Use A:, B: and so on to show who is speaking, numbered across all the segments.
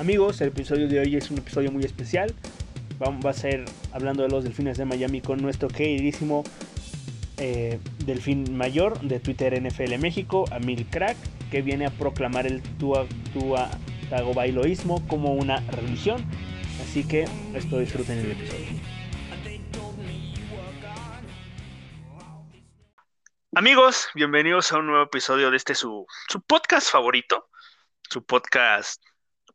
A: Amigos, el episodio de hoy es un episodio muy especial. Vamos, va a ser hablando de los delfines de Miami con nuestro queridísimo eh, delfín mayor de Twitter NFL México, Amil Crack, que viene a proclamar el Tua, Tua Tagovailoísmo como una religión. Así que esto disfruten el episodio. Amigos, bienvenidos a un nuevo episodio de este su, su podcast favorito, su podcast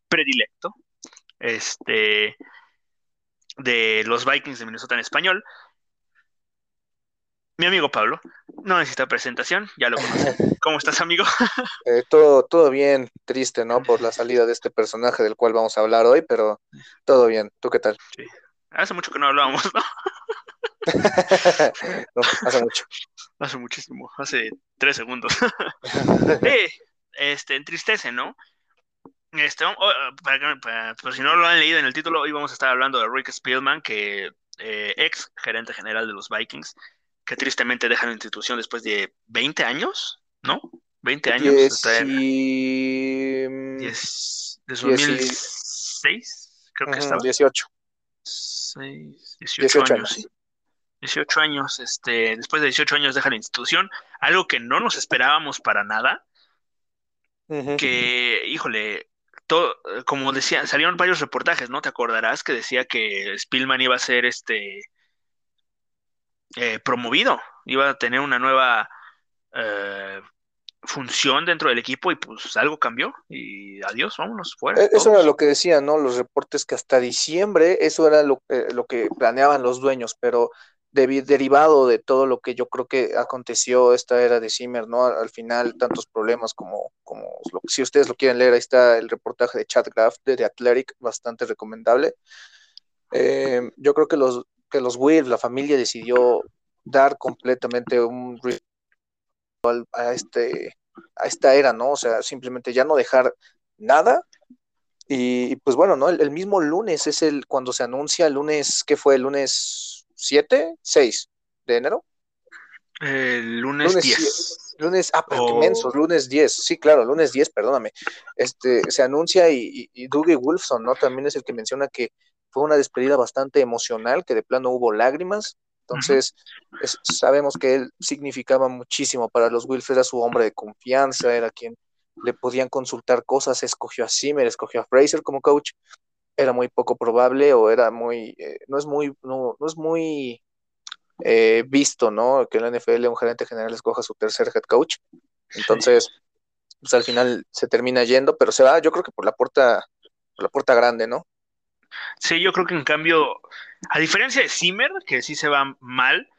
A: predilecto, este, de los Vikings de Minnesota en español. Mi amigo Pablo, no necesita presentación, ya lo conoce. ¿Cómo estás, amigo?
B: Eh, todo, todo bien, triste, ¿no? Por la salida de este personaje del cual vamos a hablar hoy, pero todo bien. ¿Tú qué tal?
A: Sí. Hace mucho que no hablábamos, ¿no?
B: no, hace mucho.
A: Hace muchísimo, hace tres segundos. eh, este, entristece, ¿no? Este, oh, para, para, por si no lo han leído en el título, hoy vamos a estar hablando de Rick Spielman, que eh, ex gerente general de los Vikings, que tristemente deja la institución después de 20 años, ¿no? 20 años.
B: Diez y...
A: Diez, desde 2006, creo que estaba.
B: 18.
A: 6, 18,
B: 18
A: años.
B: años.
A: 18 años, este, después de 18 años deja la institución, algo que no nos esperábamos para nada,
B: Ujú.
A: que, híjole, todo, como decía, salieron varios reportajes, ¿no? Te acordarás que decía que Spielman iba a ser este eh, promovido, iba a tener una nueva eh, función dentro del equipo y pues algo cambió y adiós, vámonos fuera.
B: E- Eso
A: todos.
B: era lo que decían, ¿no? Los reportes que hasta diciembre, eso era lo, eh, lo que planeaban los dueños, pero debi- derivado de todo lo que yo creo que aconteció esta era de Zimmer, ¿no? Al, al final, tantos problemas como, como si ustedes lo quieren leer, ahí está el reportaje de Chad Graff de The Athletic, bastante recomendable. Eh, yo creo que los, que los la familia decidió dar completamente un a este a esta era, ¿no? O sea, simplemente ya no dejar nada. Y, pues bueno, ¿no? El, el mismo lunes es el cuando se anuncia el lunes, ¿qué fue? ¿El lunes 7? 6 de enero.
A: El lunes,
B: Lunes
A: 10.
B: Lunes, ah, pero
A: Oh.
B: mensos, lunes 10, sí, claro, lunes 10, perdóname. Este, se anuncia y, y, y Dougie Wolfson, ¿no? También es el que menciona que fue una despedida bastante emocional, que de plano hubo lágrimas. Entonces, es- sabemos que él significaba muchísimo para los Wilfs, era su hombre de confianza, era quien le podían consultar cosas, escogió a Zimmer, escogió a Fraser como coach, era muy poco probable o era muy, eh, no es muy, no, no es muy eh, visto, ¿no? Que en la NFL un gerente general escoja su tercer head coach. Entonces, pues al final se termina yendo, pero se va, yo creo que por la puerta, por la puerta grande, ¿no?
A: Sí, yo creo que en cambio, a diferencia de Zimmer, que sí se va mal,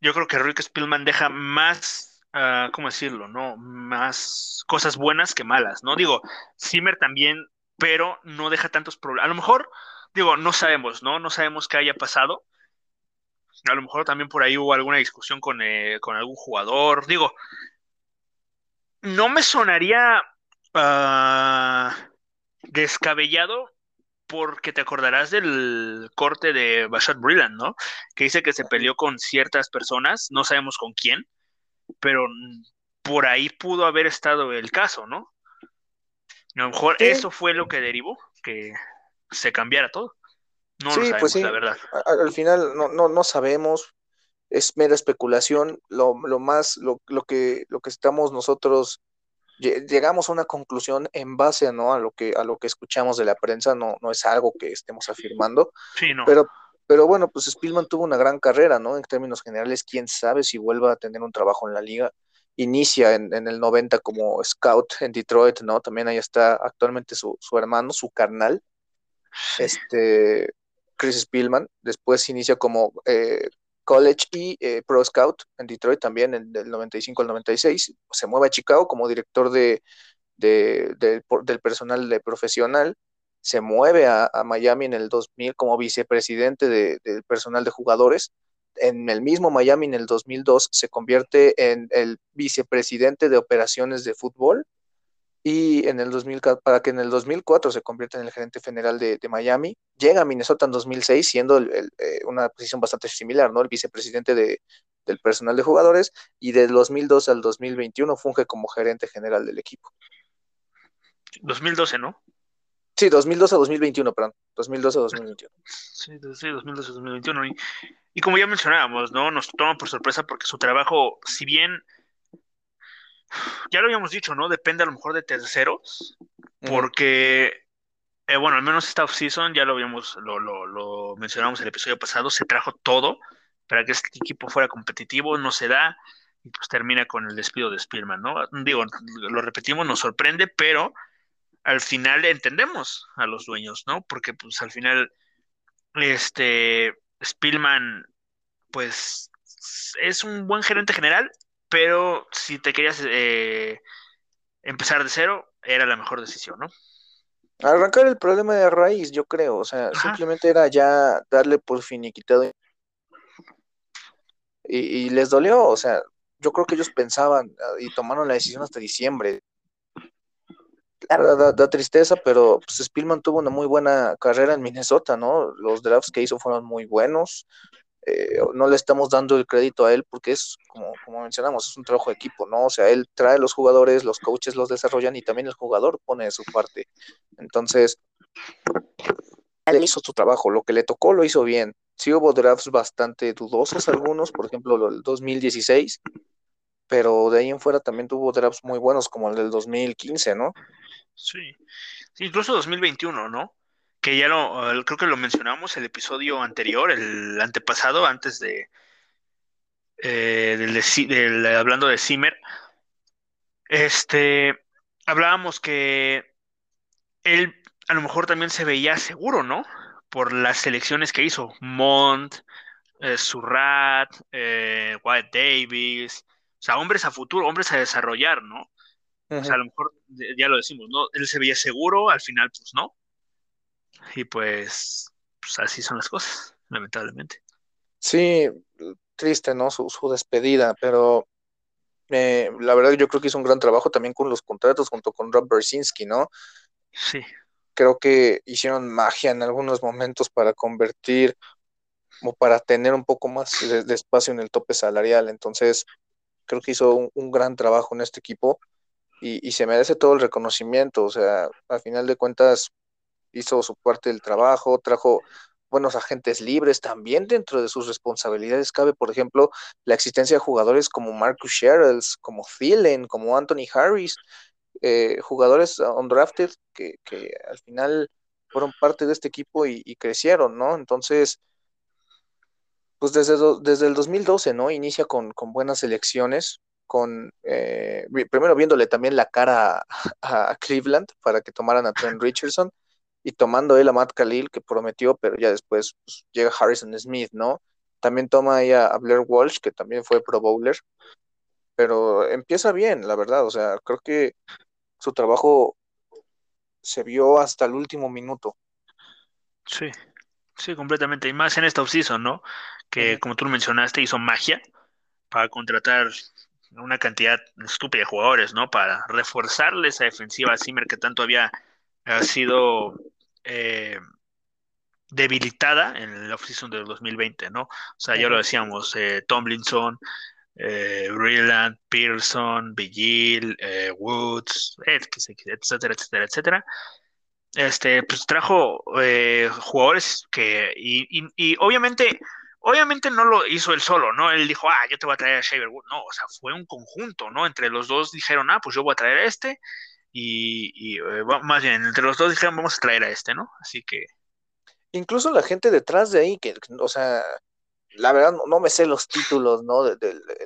A: yo creo que Rick Spielman deja más, ah, ¿cómo decirlo? ¿No? Más cosas buenas que malas, ¿no? Digo, Zimmer también, pero no deja tantos problemas. A lo mejor, digo, no sabemos, ¿no? No sabemos qué haya pasado. A lo mejor también por ahí hubo alguna discusión con, eh, con algún jugador. Digo, no me sonaría ah, descabellado porque te acordarás del corte de Bashad Brilland, ¿no? Que dice que se peleó con ciertas personas, no sabemos con quién, pero por ahí pudo haber estado el caso, ¿no? A lo mejor
B: Sí.
A: eso fue lo que derivó, que se cambiara todo. No lo
B: Sí,
A: sabemos,
B: pues sí.
A: la verdad.
B: Al final no, no, no sabemos, es mera especulación, lo, lo más, lo, lo que, lo que estamos nosotros, lle- llegamos a una conclusión en base, ¿no? a lo que, a lo que escuchamos de la prensa, no, no es algo que estemos afirmando,
A: Sí, no.
B: pero, pero bueno, pues Spielman tuvo una gran carrera, ¿no? En términos generales, quién sabe si vuelva a tener un trabajo en la liga. Inicia en, en el 90 como scout en Detroit, ¿no? También ahí está actualmente su, su hermano, su carnal, este, Chris Spielman. Después inicia como eh, college y eh, pro scout en Detroit también, en, del 95 al 96. Se mueve a Chicago como director de, de- del personal de profesional. Se mueve a, a Miami en el 2000 como vicepresidente de- del personal de jugadores. En el mismo Miami en el 2002 se convierte en el vicepresidente de operaciones de fútbol y en el 2000, para que en el 2004 se convierta en el gerente general de, Miami. Llega a Minnesota en 2006 siendo eh, una posición bastante similar, ¿no? El vicepresidente de, del personal de jugadores y del 2002 al 2021 funge como gerente general del equipo.
A: 2012, ¿no?
B: Sí, 2012 a 2021, perdón. 2012 a 2021. Sí,
A: sí 2012 a 2021. Y, y como ya mencionábamos, ¿no? Nos toma por sorpresa porque su trabajo, si bien ya lo habíamos dicho, ¿no? Depende a lo mejor de terceros, porque, eh, bueno, al menos esta off-season, ya lo habíamos, lo, lo, lo mencionamos en el episodio pasado, se trajo todo para que este equipo fuera competitivo, no se da, y pues termina con el despido de Spielman, ¿no? Digo, lo repetimos, nos sorprende, pero al final entendemos a los dueños, ¿no? Porque pues al final, este, Spielman, pues es un buen gerente general, pero si te querías eh, empezar de cero, era la mejor decisión, ¿no?
B: Arrancar el problema de raíz, yo creo, o sea, simplemente era ya darle por finiquitado. Y, y les dolió, o sea, yo creo que ellos pensaban ah, y tomaron la decisión hasta diciembre. Da, tristeza, pero pues Spielman tuvo una muy buena carrera en Minnesota, ¿no? Los drafts que hizo fueron muy buenos. Eh, no le estamos dando el crédito a él porque es, como, como mencionamos, es un trabajo de equipo, ¿no? O sea, él trae los jugadores, los coaches los desarrollan y también el jugador pone de su parte. Entonces, él hizo su trabajo, lo que le tocó lo hizo bien. Sí hubo drafts bastante dudosos algunos, por ejemplo, el 2016, pero de ahí en fuera también tuvo drafts muy buenos como el del 2015, ¿no?
A: Sí, incluso 2021, ¿no? que ya lo, creo que lo mencionamos el episodio anterior, el antepasado, antes de, eh, del, hablando de Zimmer, este, hablábamos que él a lo mejor también se veía seguro, ¿no? Por las selecciones que hizo, Mont, eh, Surrat, eh, White Davis, o sea, hombres a futuro, hombres a desarrollar, ¿no? O sea, a lo mejor ya lo decimos, ¿no? Él se veía seguro, al final, pues no. Y pues, pues así son las cosas, lamentablemente.
B: Sí, triste, ¿no? Su, despedida, pero eh, la verdad yo creo que hizo un gran trabajo también con los contratos junto con Rob Bersinski, ¿no?
A: Sí.
B: Creo que hicieron magia en algunos momentos para convertir o para tener un poco más de, espacio en el tope salarial. Entonces, creo que hizo un, gran trabajo en este equipo y, y, se merece todo el reconocimiento. O sea, al final de cuentas, hizo su parte del trabajo, trajo buenos agentes libres también dentro de sus responsabilidades cabe, por ejemplo, la existencia de jugadores como Marcus Sherrills, como Thielen, como Anthony Harris, eh, jugadores undrafted que, al final fueron parte de este equipo y, crecieron, ¿no? Entonces, pues desde, desde el 2012, ¿no? Inicia con, con buenas elecciones, con, eh, primero viéndole también la cara a, a, Cleveland para que tomaran a Trent Richardson, y tomando él a Matt Khalil, que prometió, pero ya después pues, llega Harrison Smith, ¿no? También toma ahí a, Blair Walsh, que también fue Pro Bowler, pero empieza bien, la verdad, o sea, creo que su trabajo se vio hasta el último minuto.
A: Sí, sí, completamente, y más en esta offseason, ¿no? Que como tú mencionaste, hizo magia para contratar una cantidad estúpida de jugadores, ¿no? Para reforzarle esa defensiva a Zimmer que tanto había ha sido eh, debilitada en el off-season del 2020, ¿no? O sea, ya lo decíamos, eh, Tomlinson, eh, Breland, Pearson, Vigil, eh, Woods, etcétera, etcétera, etcétera. Este, pues trajo jugadores que, y, y, obviamente, obviamente no lo hizo él solo, ¿no? Él dijo, ah, yo te voy a traer a Shaver Wood. No, o sea, fue un conjunto, ¿no? Entre los dos dijeron, ah, pues yo voy a traer a este, y, eh, más bien, entre los dos dijeron, vamos a traer a este, ¿no? Así que...
B: Incluso la gente detrás de ahí, que, o sea, la verdad no, me sé los títulos, ¿no?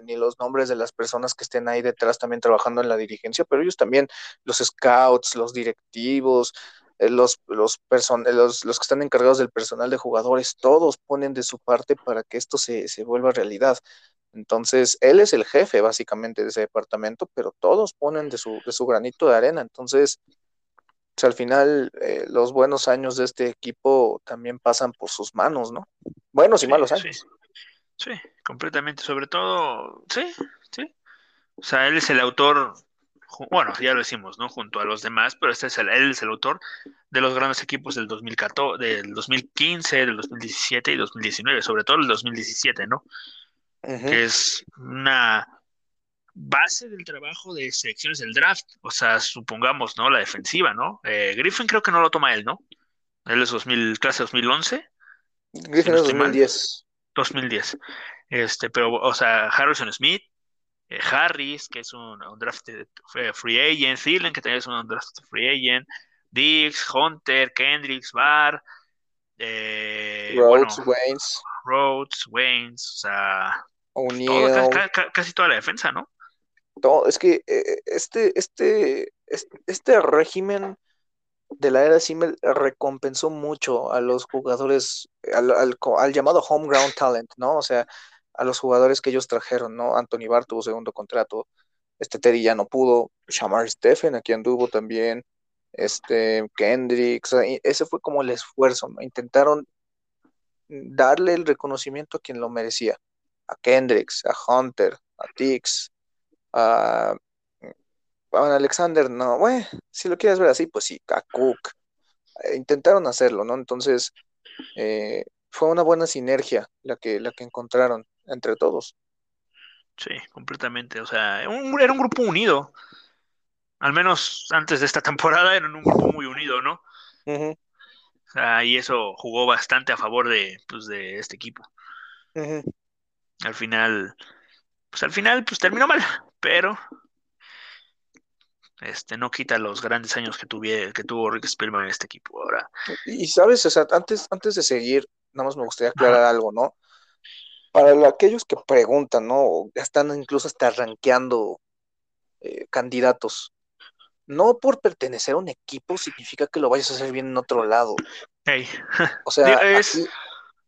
B: ni los nombres de las personas que estén ahí detrás también trabajando en la dirigencia, pero ellos también, los scouts, los directivos, eh, los, los, los, los, que están encargados del personal de jugadores, todos ponen de su parte para que esto se, se vuelva realidad. Entonces, él es el jefe básicamente de ese departamento, pero todos ponen de su, de su granito de arena. Entonces, al final, eh, los buenos años de este equipo también pasan por sus manos, ¿no? Buenos y malos años.
A: Sí. completamente. Sobre todo, sí, sí. O sea, él es el autor, bueno, ya lo decimos, ¿no? Junto a los demás, pero este es el, él es el autor de los grandes equipos del 2014, del 2015, del 2017 y 2019, sobre todo el 2017, ¿no? que es una base del trabajo de selecciones del draft. O sea, supongamos, ¿no? La defensiva, ¿no? Eh, Griffin creo que no lo toma él, ¿no? Él es 2000, clase 2011.
B: Griffin es 2010.
A: 2010. Este, pero, o sea, Harrison Smith, eh, Harris, que es un, draft free agent, Thielen, que también es un draft free agent, Dix, Hunter, Kendricks, Barr, eh,
B: Rhodes, Waynes.
A: Rhodes, Waynes, o sea, casi, toda la defensa, ¿no?
B: No, es que eh, este, este, este, régimen de la era Simmel recompensó mucho a los jugadores, al, al, llamado homeground talent, ¿no? O sea, a los jugadores que ellos trajeron, ¿no? Anthony Barr tuvo segundo contrato, este Teddy ya no pudo, Shamar Stephen aquí anduvo también, este Kendrick, ese fue como el esfuerzo, ¿no? Intentaron darle el reconocimiento a quien lo merecía, a Kendricks, a Hunter, a Tix, a, Alexander, no, bueno, si lo quieres ver así, pues sí, a eh, intentaron hacerlo, ¿no? Entonces, eh, fue una buena sinergia la que, la que encontraron entre todos.
A: Sí, completamente. O sea, era un grupo unido. Al menos antes de esta temporada eran un grupo muy unido, ¿no? o sea, y eso jugó bastante a favor de, pues, de este equipo. Al final, pues al final, pues terminó mal, pero este no quita los grandes años que, que tuvo Rick Spielman en este equipo ahora.
B: Y sabes, o sea, antes, antes de seguir, nada más me gustaría aclarar algo, ¿no? para aquellos que preguntan, ¿no? Están incluso hasta rankeando eh, candidatos. No por pertenecer a un equipo significa que lo vayas a hacer bien en otro lado.
A: O sea, es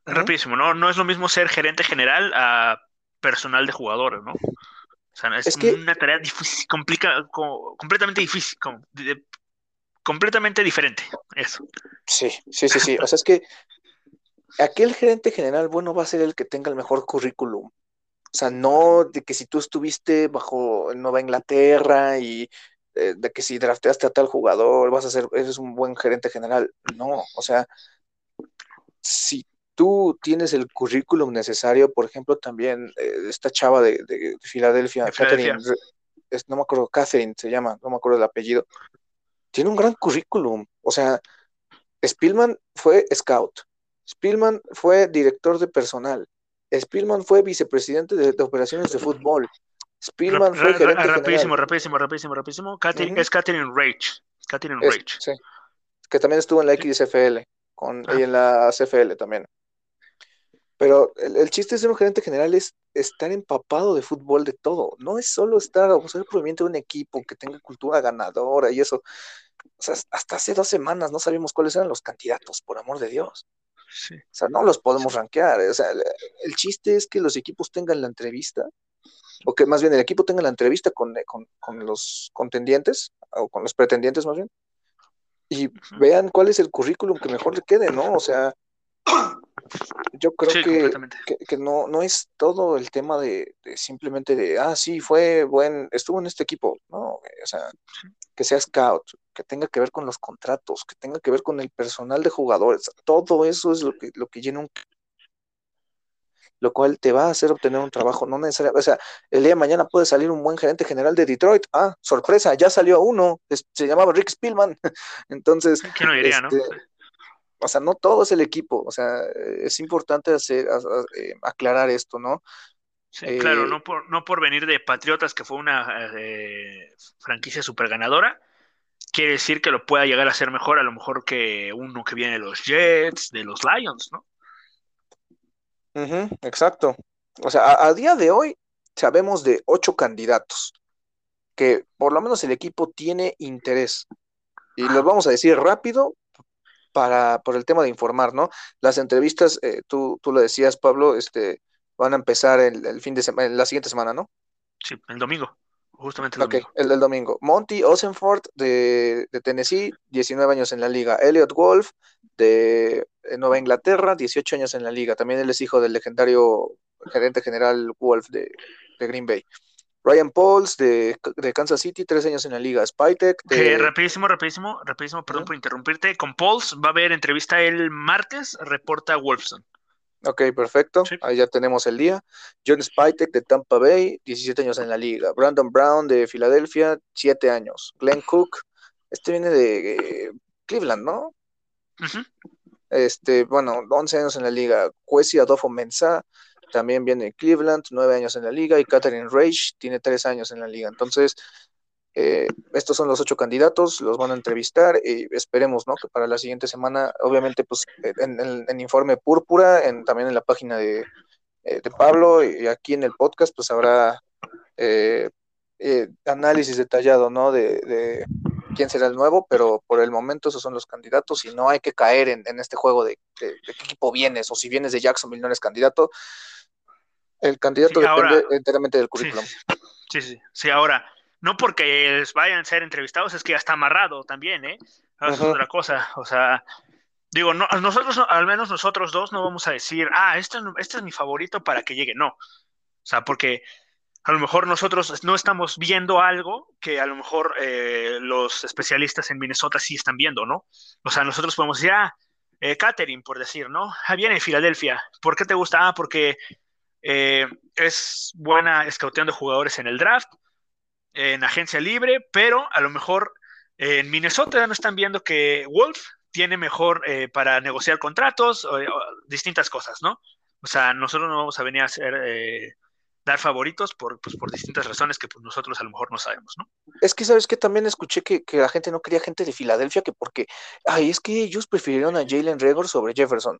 A: rapidísimo, ¿no? No es lo mismo ser gerente general a personal de jugadores, ¿no? O sea, es, una tarea difícil, complica, completamente difícil, completamente diferente, eso.
B: Sí, sí, sí, sí. O sea, es que aquel gerente general bueno va a ser el que tenga el mejor currículum. O sea, no de que si tú estuviste bajo Nueva Inglaterra y eh, de que si drafteaste a tal jugador vas a ser, eres un buen gerente general. No, o sea, si tú tienes el currículum necesario, por ejemplo, también eh, esta chava de, de, Filadelfia, Catherine, no me acuerdo, Catherine se llama, no me acuerdo el apellido, tiene un gran currículum. O sea, Spielman fue scout, Spielman fue director de personal. Spielman fue vicepresidente de, operaciones de fútbol. Spielman fue gerente
A: rapidísimo, rapidísimo, rapidísimo, rapidísimo. Es Catherine Rage. Catherine Rage.
B: Sí. Que también estuvo en la XFL con, y en la CFL también. Pero el, chiste de ser un gerente general es estar empapado de fútbol de todo. No es solo estar o ser proveniente de un equipo que tenga cultura ganadora y eso. O sea, hasta hace dos semanas no sabíamos cuáles eran los candidatos, por amor de Dios. O sea, no los podemos rankear. O sea, el, chiste es que los equipos tengan la entrevista, o que más bien el equipo tenga la entrevista con, con, los contendientes, o con los pretendientes más bien, y vean cuál es el currículum que mejor le quede, ¿no? O sea, yo creo que, que, no, no es todo el tema de, simplemente de, ah, sí, fue buen, estuvo en este equipo, no, o sea, que sea scout, que tenga que ver con los contratos, que tenga que ver con el personal de jugadores, todo eso es lo que, lo que llena un lo cual te va a hacer obtener un trabajo, no necesariamente, o sea, el día de mañana puede salir un buen gerente general de Detroit, ah, sorpresa, ya salió uno, se llamaba Rick Spielman, entonces,
A: ¿Qué no diría, no? Este,
B: o sea, no todo es el equipo, o sea, es importante hacer, eh, aclarar esto, ¿no?
A: Sí, claro, eh, no por, no por venir de Patriotas, que fue una eh, franquicia super ganadora, quiere decir que lo pueda llegar a ser mejor, a lo mejor que uno que viene de los Jets, de los Lions, ¿no?
B: exacto. O sea, a, día de hoy sabemos de ocho candidatos que por lo menos el equipo tiene interés. Y los vamos a decir rápido para, por el tema de informar, ¿no? Las entrevistas, eh, tú, tú lo decías, Pablo, este, van a empezar el, fin de semana, la siguiente semana, ¿no?
A: Sí, el domingo, justamente el domingo.
B: el domingo. Monty Osenford de, Tennessee, 19 años en la liga. Elliot Wolf de Nueva Inglaterra, 18 años en la liga. También él es hijo del legendario gerente general Wolf de, de Green Bay. Ryan Pauls de, Kansas City, tres años en la liga. Spytech.
A: De... rapidísimo, rapidísimo, rapidísimo, perdón por interrumpirte. Con Pauls va a haber entrevista el martes, reporta Wolfson.
B: Ok, perfecto. Ahí ya tenemos el día. John Spytek de Tampa Bay, 17 años en la liga. Brandon Brown de Filadelfia, 7 años. Glenn Cook, este viene de eh, Cleveland, ¿no? Este, bueno, 11 años en la liga. Kwesi Adolfo Mensah también viene de Cleveland, 9 años en la liga. Y Catherine Rage tiene 3 años en la liga. Entonces, eh, estos son los ocho candidatos, los van a entrevistar y esperemos, ¿no? Que para la siguiente semana, obviamente, pues en el Informe Púrpura, en, también en la página de, eh, de, Pablo y aquí en el podcast, pues habrá eh, análisis detallado, ¿no? De, de, quién será el nuevo, pero por el momento esos son los candidatos y no hay que caer en, en este juego de, qué equipo vienes o si vienes de Jacksonville no eres candidato. El candidato depende enteramente del currículum.
A: Sí, sí, sí, ahora no porque vayan a ser entrevistados, es que ya está amarrado también, ¿eh? es otra cosa. O sea, digo, no, nosotros, al menos nosotros dos, no vamos a decir, ah, este, este es mi favorito para que llegue. No. O sea, porque a lo mejor nosotros no estamos viendo algo que a lo mejor eh, los especialistas en Minnesota sí están viendo, ¿no? O sea, nosotros podemos decir, ah, eh, Catherine, por decir, ¿no? Ah, viene de Filadelfia. ¿Por qué te gusta? Ah, porque eh, es buena escauteando jugadores en el draft en agencia libre, pero a lo mejor en Minnesota no están viendo que Wolf tiene mejor eh, para negociar contratos, o, distintas cosas, ¿no? O sea, nosotros no vamos a venir a hacer, eh, dar favoritos por, pues, por distintas razones que pues, nosotros a lo mejor no sabemos, ¿no?
B: Es que, ¿sabes que También escuché que, la gente no quería gente de Filadelfia, que porque, ay, es que ellos prefirieron a Jalen Regor sobre Jefferson.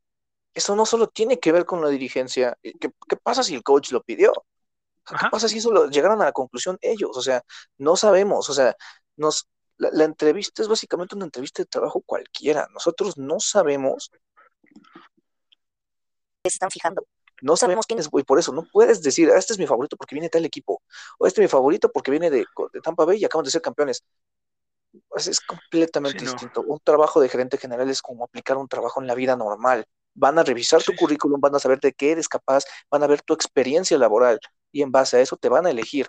B: Eso no solo tiene que ver con la dirigencia. ¿Qué, qué pasa si el coach lo pidió? ¿Qué pasa si eso lo llegaron a la conclusión ellos? O sea, no sabemos, o sea, nos, la, entrevista es básicamente una entrevista de trabajo cualquiera. Nosotros no sabemos qué se están fijando. No sabemos quién es, güey, por eso no puedes decir, ah, este es mi favorito porque viene de tal equipo, o este es mi favorito porque viene de, Tampa Bay y acaban de ser campeones. Pues es completamente distinto. Un trabajo de gerente general es como aplicar un trabajo en la vida normal. Van a revisar tu currículum, van a saber de qué eres capaz, van a ver tu experiencia laboral y en base a eso te van a elegir.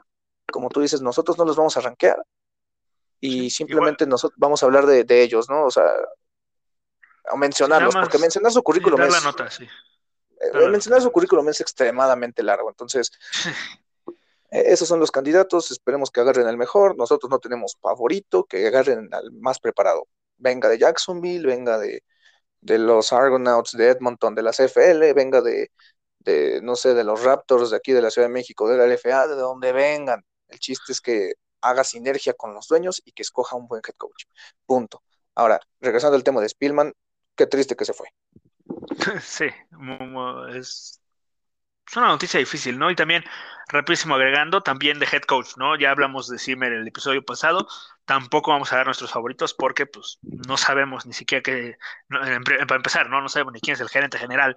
B: Como tú dices, nosotros no los vamos a rankear y simplemente nosotros vamos a hablar de, ellos, ¿no? O sea, a mencionarlos, porque mencionar su currículum es... Eh, mencionar su currículum es extremadamente largo, entonces... E, esos son los candidatos, esperemos que agarren al mejor, nosotros no tenemos favorito, que agarren al más preparado, venga de Jacksonville, venga de, de los Argonauts de Edmonton, de la CFL, venga de, no sé, de los Raptors de aquí de la Ciudad de México, de la LFA, de donde vengan. El chiste es que haga sinergia con los dueños y que escoja un buen head coach. Punto. Ahora, regresando al tema de Spielman, qué triste que se fue.
A: Sí, es, una noticia difícil, ¿no? Y también, rapidísimo agregando, también de head coach, ¿no? Ya hablamos de Zimmer en el episodio pasado, tampoco vamos a dar nuestros favoritos porque, pues, no sabemos ni siquiera qué, para empezar, ¿no? No sabemos ni quién es el gerente general.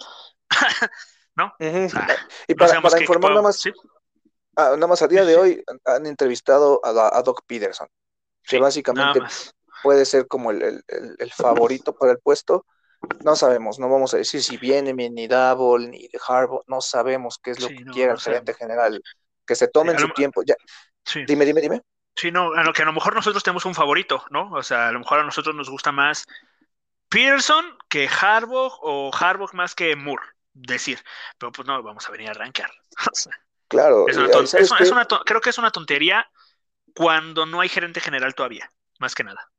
A: ¿no?
B: y para, informar nada más, ah, nada más a día de hoy han entrevistado a, Doc Peterson, que básicamente puede ser como el, favorito para el puesto. No sabemos, no vamos a decir si viene ni Double ni Harbaugh, no sabemos qué es lo que quiere el gerente general, que se tomen su tiempo. Ya. Dime, dime, dime.
A: Sí, no, a lo que a lo mejor nosotros tenemos un favorito, ¿no? O sea, a lo mejor a nosotros nos gusta más Peterson que Harbaugh o Harbaugh más que Moore decir, pero pues no vamos a venir a arrancar.
B: claro,
A: creo que es una tontería cuando no hay gerente general todavía, más que nada.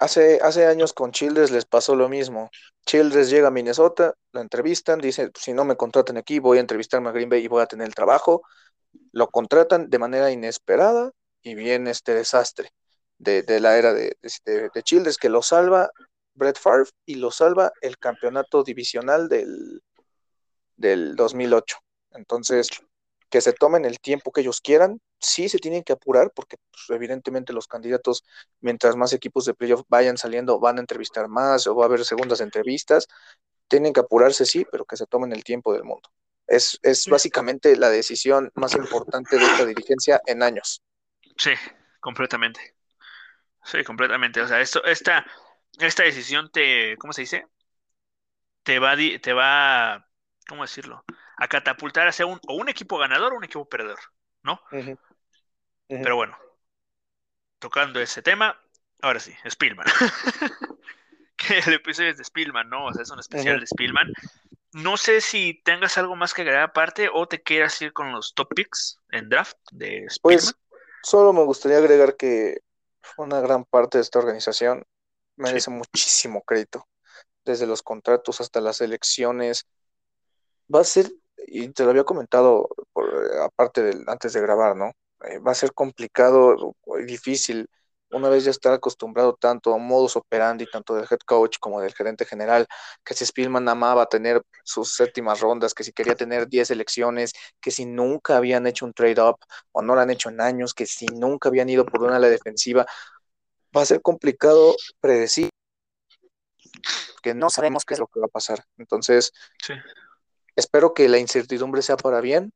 B: Hace, hace años con Childress les pasó lo mismo. Childress llega a Minnesota, lo entrevistan, dice, si no me contratan aquí, voy a entrevistarme a Green Bay y voy a tener el trabajo. Lo contratan de manera inesperada y viene este desastre de, la era de, de, de Childress que lo salva Brett Favre y lo salva el campeonato divisional del, del 2008. Entonces, que se tomen el tiempo que ellos quieran, sí se tienen que apurar porque pues, evidentemente los candidatos, mientras más equipos de playoff vayan saliendo, van a entrevistar más o va a haber segundas entrevistas, tienen que apurarse, sí, pero que se tomen el tiempo del mundo. Es, es básicamente la decisión más importante de esta dirigencia en años.
A: Sí, completamente. Sí, completamente. O sea, esto, esta, esta decisión te, ¿cómo se dice? Te va, te va ¿cómo decirlo? A catapultar hacia un, o un equipo ganador o un equipo perdedor, ¿no? Pero bueno, tocando ese tema, ahora sí, Spielman. que el episodio es de Spielman, ¿no? O sea, es un especial de Spielman. no sé si tengas algo más que agregar aparte o te quieras ir con los top picks en draft de
B: Pues solo me gustaría agregar que una gran parte de esta organización merece muchísimo crédito, desde los contratos hasta las elecciones. Va a ser, y te lo había comentado por, aparte del, antes de grabar, ¿no? Eh, va a ser complicado y difícil una vez ya estar acostumbrado tanto a modus operandi, tanto del head coach como del gerente general, que si Spielman amaba tener sus séptimas rondas, que si quería tener 10 elecciones, que si nunca habían hecho un trade-up o no lo han hecho en años, que si nunca habían ido por una ala defensiva, va a ser complicado predecir que no sabemos qué es lo que va a pasar. Entonces, espero que la incertidumbre sea para bien,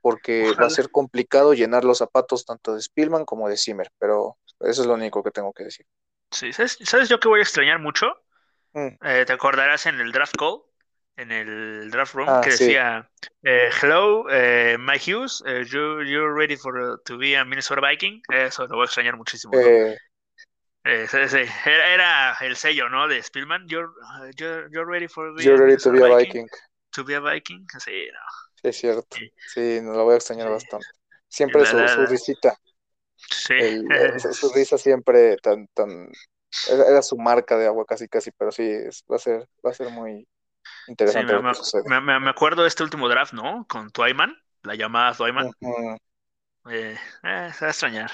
B: porque va a ser complicado llenar los zapatos tanto de Spielman como de Zimmer, pero eso es lo único que tengo que decir.
A: Sí, ¿sabes, yo que voy a extrañar mucho? Mm. Eh, ¿Te acordarás en el draft call? En el draft room ah, que decía, eh, hello, eh, Mike Hughes, you, you're ready for, to be a Minnesota Viking. Eso lo voy a extrañar muchísimo. Era, el sello, ¿no? De Spielman. You're, you're, ready for
B: you're ready to be a Viking.
A: A Viking. Sí, no.
B: Sí, es cierto. Sí, nos lo voy a extrañar bastante. Siempre su, su risita. Sí. su, risa siempre tan, tan, era, su marca de agua casi casi, pero sí, va a ser, va a ser muy interesante
A: me, Me, acuerdo de este último draft, ¿no? Con Twyman, la llamada Twyman. eh, eh, se va a extrañar,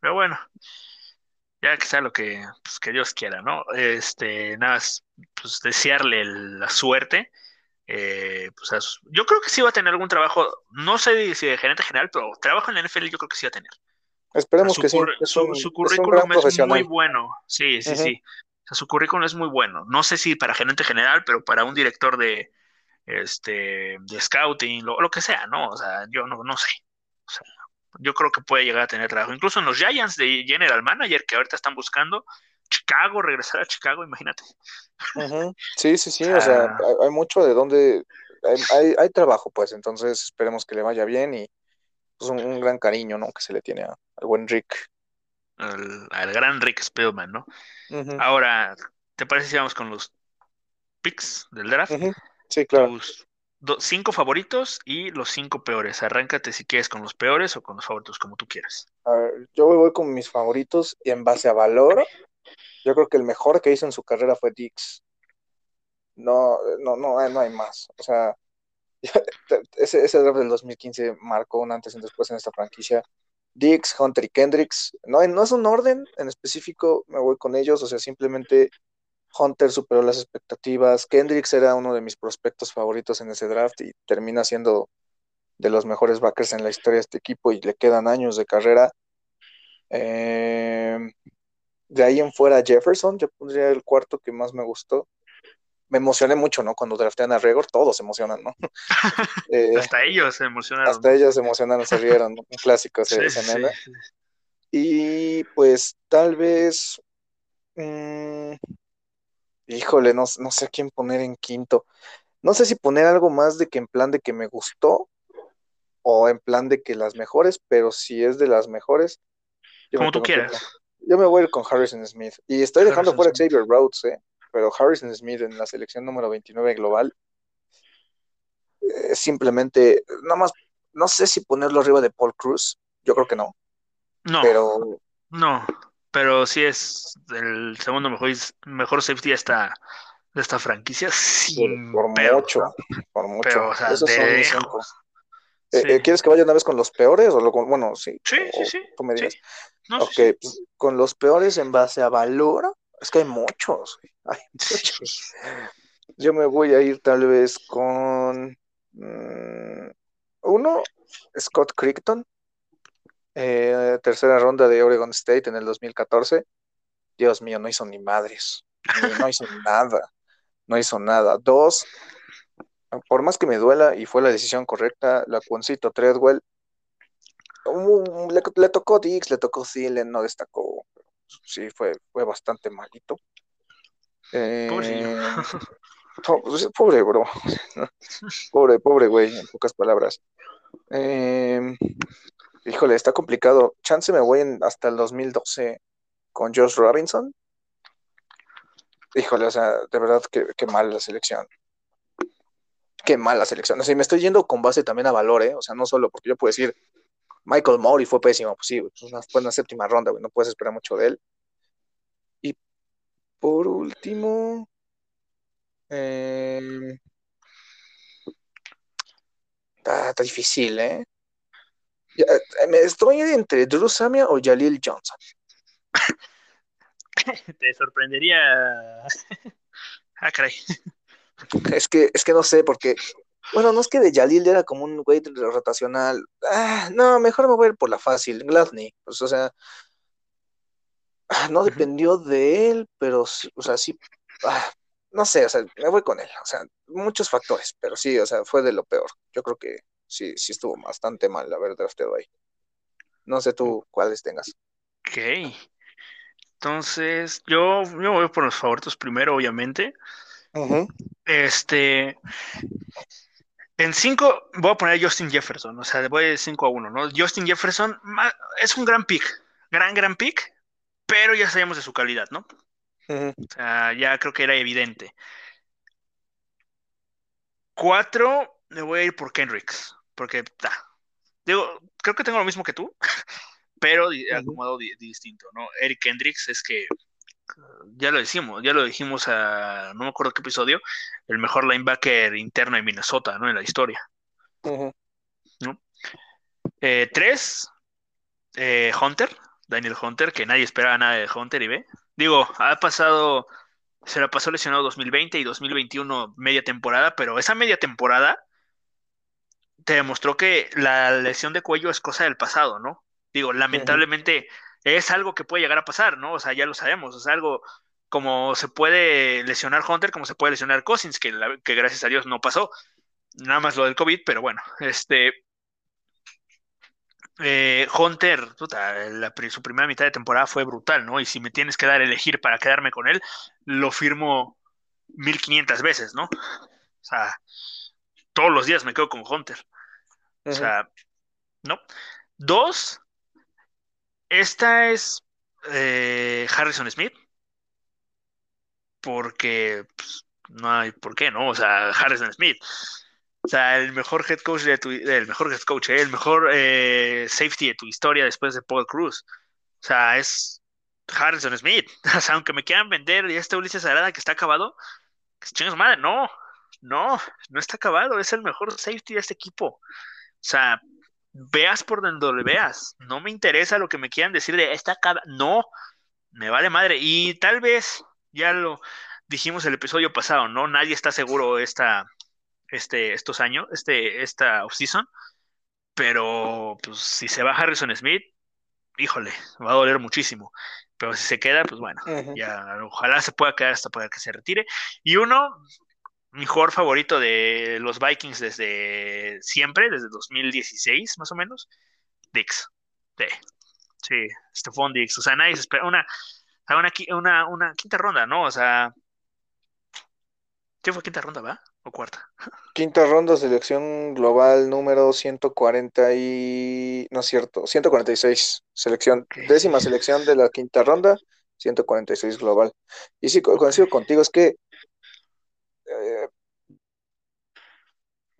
A: pero bueno, ya que sea lo que, pues, que Dios quiera, ¿no? Este, nada, pues desearle la suerte. Eh, pues, yo creo que sí va a tener algún trabajo, no sé si de gerente general, pero trabajo en la NFL yo creo que sí va a tener.
B: Esperemos que sí.
A: su, currículum es, muy bueno. Sí, sí, sí. su currículum es muy bueno. No sé si para gerente general, pero para un director de este de scouting, lo, lo que sea, ¿no? O sea, yo no, no sé. O sea, yo creo que puede llegar a tener trabajo. Incluso en los Giants de General Manager, que ahorita están buscando Chicago, regresar a Chicago, imagínate.
B: Sí, sí, sí. o sea, hay, mucho de donde hay, hay, trabajo, pues. Entonces esperemos que le vaya bien y pues, un, gran cariño, ¿no? Que se le tiene al buen Rick.
A: Al, gran Rick Spielman, ¿no? Ahora, ¿te parece si vamos con los picks del draft?
B: Sí, claro.
A: Tus cinco favoritos y los cinco peores. Arráncate si quieres con los peores o con los favoritos, como tú quieras.
B: A ver, yo voy con mis favoritos y en base a valor, yo creo que el mejor que hizo en su carrera fue Dix. No, no, no, no hay más. O sea, ese, ese draft del 2015 marcó un antes y un después en esta franquicia. Dix, Hunter y Kendricks. No, no es un orden en específico, me voy con ellos, o sea, simplemente Hunter superó las expectativas. Kendricks era uno de mis prospectos favoritos en ese draft y termina siendo de los mejores backers en la historia de este equipo y le quedan años de carrera. Eh, de ahí en fuera Jefferson, yo pondría el cuarto que más me gustó me emocioné mucho, ¿no? Cuando draftean a Regor, todos se emocionan, ¿no?
A: Eh, hasta ellos se emocionaron.
B: Hasta ellos se emocionaron, se rieron, un clásico ese, sí, Y pues tal vez, mm, híjole, no, no sé a quién poner en quinto. No sé si poner algo más de que en plan de que me gustó o en plan de que las mejores, pero si es de las mejores.
A: Como tú quieras.
B: Yo me voy a ir con Harrison Smith. Y estoy dejando fuera Xavier Rhodes, ¿eh? pero Harrison Smith en la selección número 29 global, eh, simplemente, nada más, no sé si ponerlo arriba de Paul Cruz, yo creo que no.
A: No, pero... no, pero sí es el segundo mejor, mejor safety de esta, de esta franquicia, sin
B: por, mucho, por mucho. Esos son mis cinco. Eh, eh, ¿Quieres que vaya una vez con los peores? O lo, bueno, sí.
A: Sí, sí, sí.
B: Tú me ok, pues, con los peores en base a valor, es que hay muchos. Yo me voy a ir tal vez con mm, uno, Scott Crichton, eh, tercera ronda de Oregon State en el 2014. Dios mío, no hizo ni madres, no hizo nada, no hizo nada. Dos, por más que me duela y fue la decisión correcta, la Juancito Treadwell, le, tocó Dix, le tocó Thielen, no destacó. Sí, fue, fue bastante malito. Eh, pues, pobre, bro. pobre, pobre, güey, en pocas palabras. Eh, híjole, está complicado. Chance me voy en, hasta el 2012 con Josh Robinson. Híjole, o sea, de verdad que, mal la selección. qué mala selección. O sea, me estoy yendo con base también a valor, ¿eh? O sea, no solo porque yo puedo decir, Michael Murray fue pésimo, pues sí, fue una séptima ronda, güey, no puedes esperar mucho de él. Y por último, eh, está, difícil, ¿eh? ¿eh? me estoy entre Drew Samia o Jalil Johnson.
A: Te sorprendería. ah, caray.
B: Es que, es que no sé, porque. Bueno, no es que de Jalil era como un güey rotacional. Ah, no, mejor me voy a ir por la fácil, Gladney. Pues, o sea, ah, no dependió de él, pero, o sea, sí. Ah, no sé, o sea, me voy con él. O sea, muchos factores, pero sí, o sea, fue de lo peor. Yo creo que sí, sí estuvo bastante mal haber drafteado ahí. No sé tú cuáles tengas.
A: Ok. Entonces, yo, yo voy por los favoritos primero, obviamente. Este. En 5 voy a poner a Justin Jefferson, o sea, voy de 5 a 1, ¿no? Justin Jefferson es un gran pick, gran, gran pick, pero ya sabemos de su calidad, ¿no? O sea, ya creo que era evidente. Cuatro, me voy a ir por Kendricks, porque, digo, creo que tengo lo mismo que tú, pero acomodado distinto, ¿no? Eric Kendricks es que, ya lo decimos, ya lo dijimos a, no me acuerdo qué episodio, el mejor linebacker interno de Minnesota, ¿no? En la historia. ¿no? Eh, tres, eh, Hunter, Daniel Hunter, que nadie esperaba nada de Hunter y ve. Digo, ha pasado, se la pasó lesionado 2020 y 2021 media temporada, pero esa media temporada te demostró que la lesión de cuello es cosa del pasado, ¿no? Digo, lamentablemente es algo que puede llegar a pasar, ¿no? O sea, ya lo sabemos, es algo como se puede lesionar Hunter, como se puede lesionar Cousins, que, que gracias a Dios no pasó, nada más lo del COVID, pero bueno, este, eh, Hunter, su primera mitad de temporada fue brutal, ¿no? Y si me tienes que dar a elegir para quedarme con él, lo firmo 1500 veces, ¿no? O sea, todos los días me quedo con Hunter. O sea, ¿no? Dos, esta es eh, Harrison Smith, porque pues, no hay por qué, ¿no? O sea, Harrison Smith. O sea, el mejor head coach de tu, el mejor head coach, eh, el mejor eh, safety de tu historia después de Paul Cruz. O sea, es Harrison Smith. O sea, aunque me quieran vender y este Ulises Arada que está acabado, que chingos madre, no, no, no está acabado, es el mejor safety de este equipo. O sea, veas por donde veas. No me interesa lo que me quieran decir de esta acabado. No, me vale madre. Y tal vez, ya lo dijimos el episodio pasado, ¿no? Nadie está seguro esta, este, estos años, este, esta offseason. Pero pues, si se va Harrison Smith, híjole, va a doler muchísimo. Pero si se queda, pues bueno, ya ojalá se pueda quedar hasta para que se retire. Y uno, mi jugador favorito de los Vikings desde siempre, desde 2016 más o menos, Dix. Sí, Stephon Dix. O sea, nadie se espera una, una, una, quinta ronda, ¿no? O sea, ¿qué fue quinta ronda, va? ¿O cuarta?
B: Quinta ronda, selección global número 140 y... No es cierto, 146. Selección, décima selección de la quinta ronda, 146 global. Y sí, coincido contigo, es que...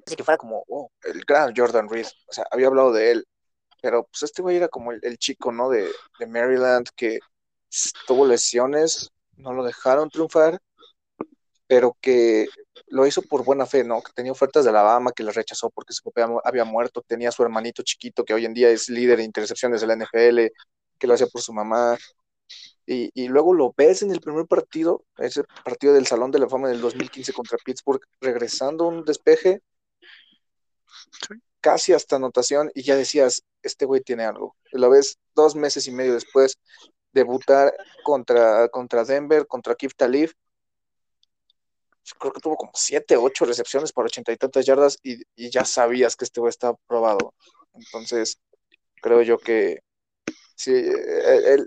B: Que fuera como oh, el gran Jordan Reed. O sea, había hablado de él. Pero pues este güey era como el, chico, ¿no? De, de Maryland que tuvo lesiones, no lo dejaron triunfar, pero que lo hizo por buena fe, ¿no? Que tenía ofertas de Alabama que le rechazó porque su papá había muerto, tenía a su hermanito chiquito que hoy en día es líder de intercepciones de la NFL, que lo hacía por su mamá. Y, luego lo ves en el primer partido, ese partido del Salón de la Fama del 2015 contra Pittsburgh, regresando un despeje, casi hasta anotación, y ya decías, este güey tiene algo. Y lo ves dos meses y medio después, debutar contra, contra Denver, contra Kif Talib, creo que tuvo como siete, ocho recepciones por ochenta y tantas yardas y, ya sabías que este güey estaba probado. Entonces, creo yo que sí,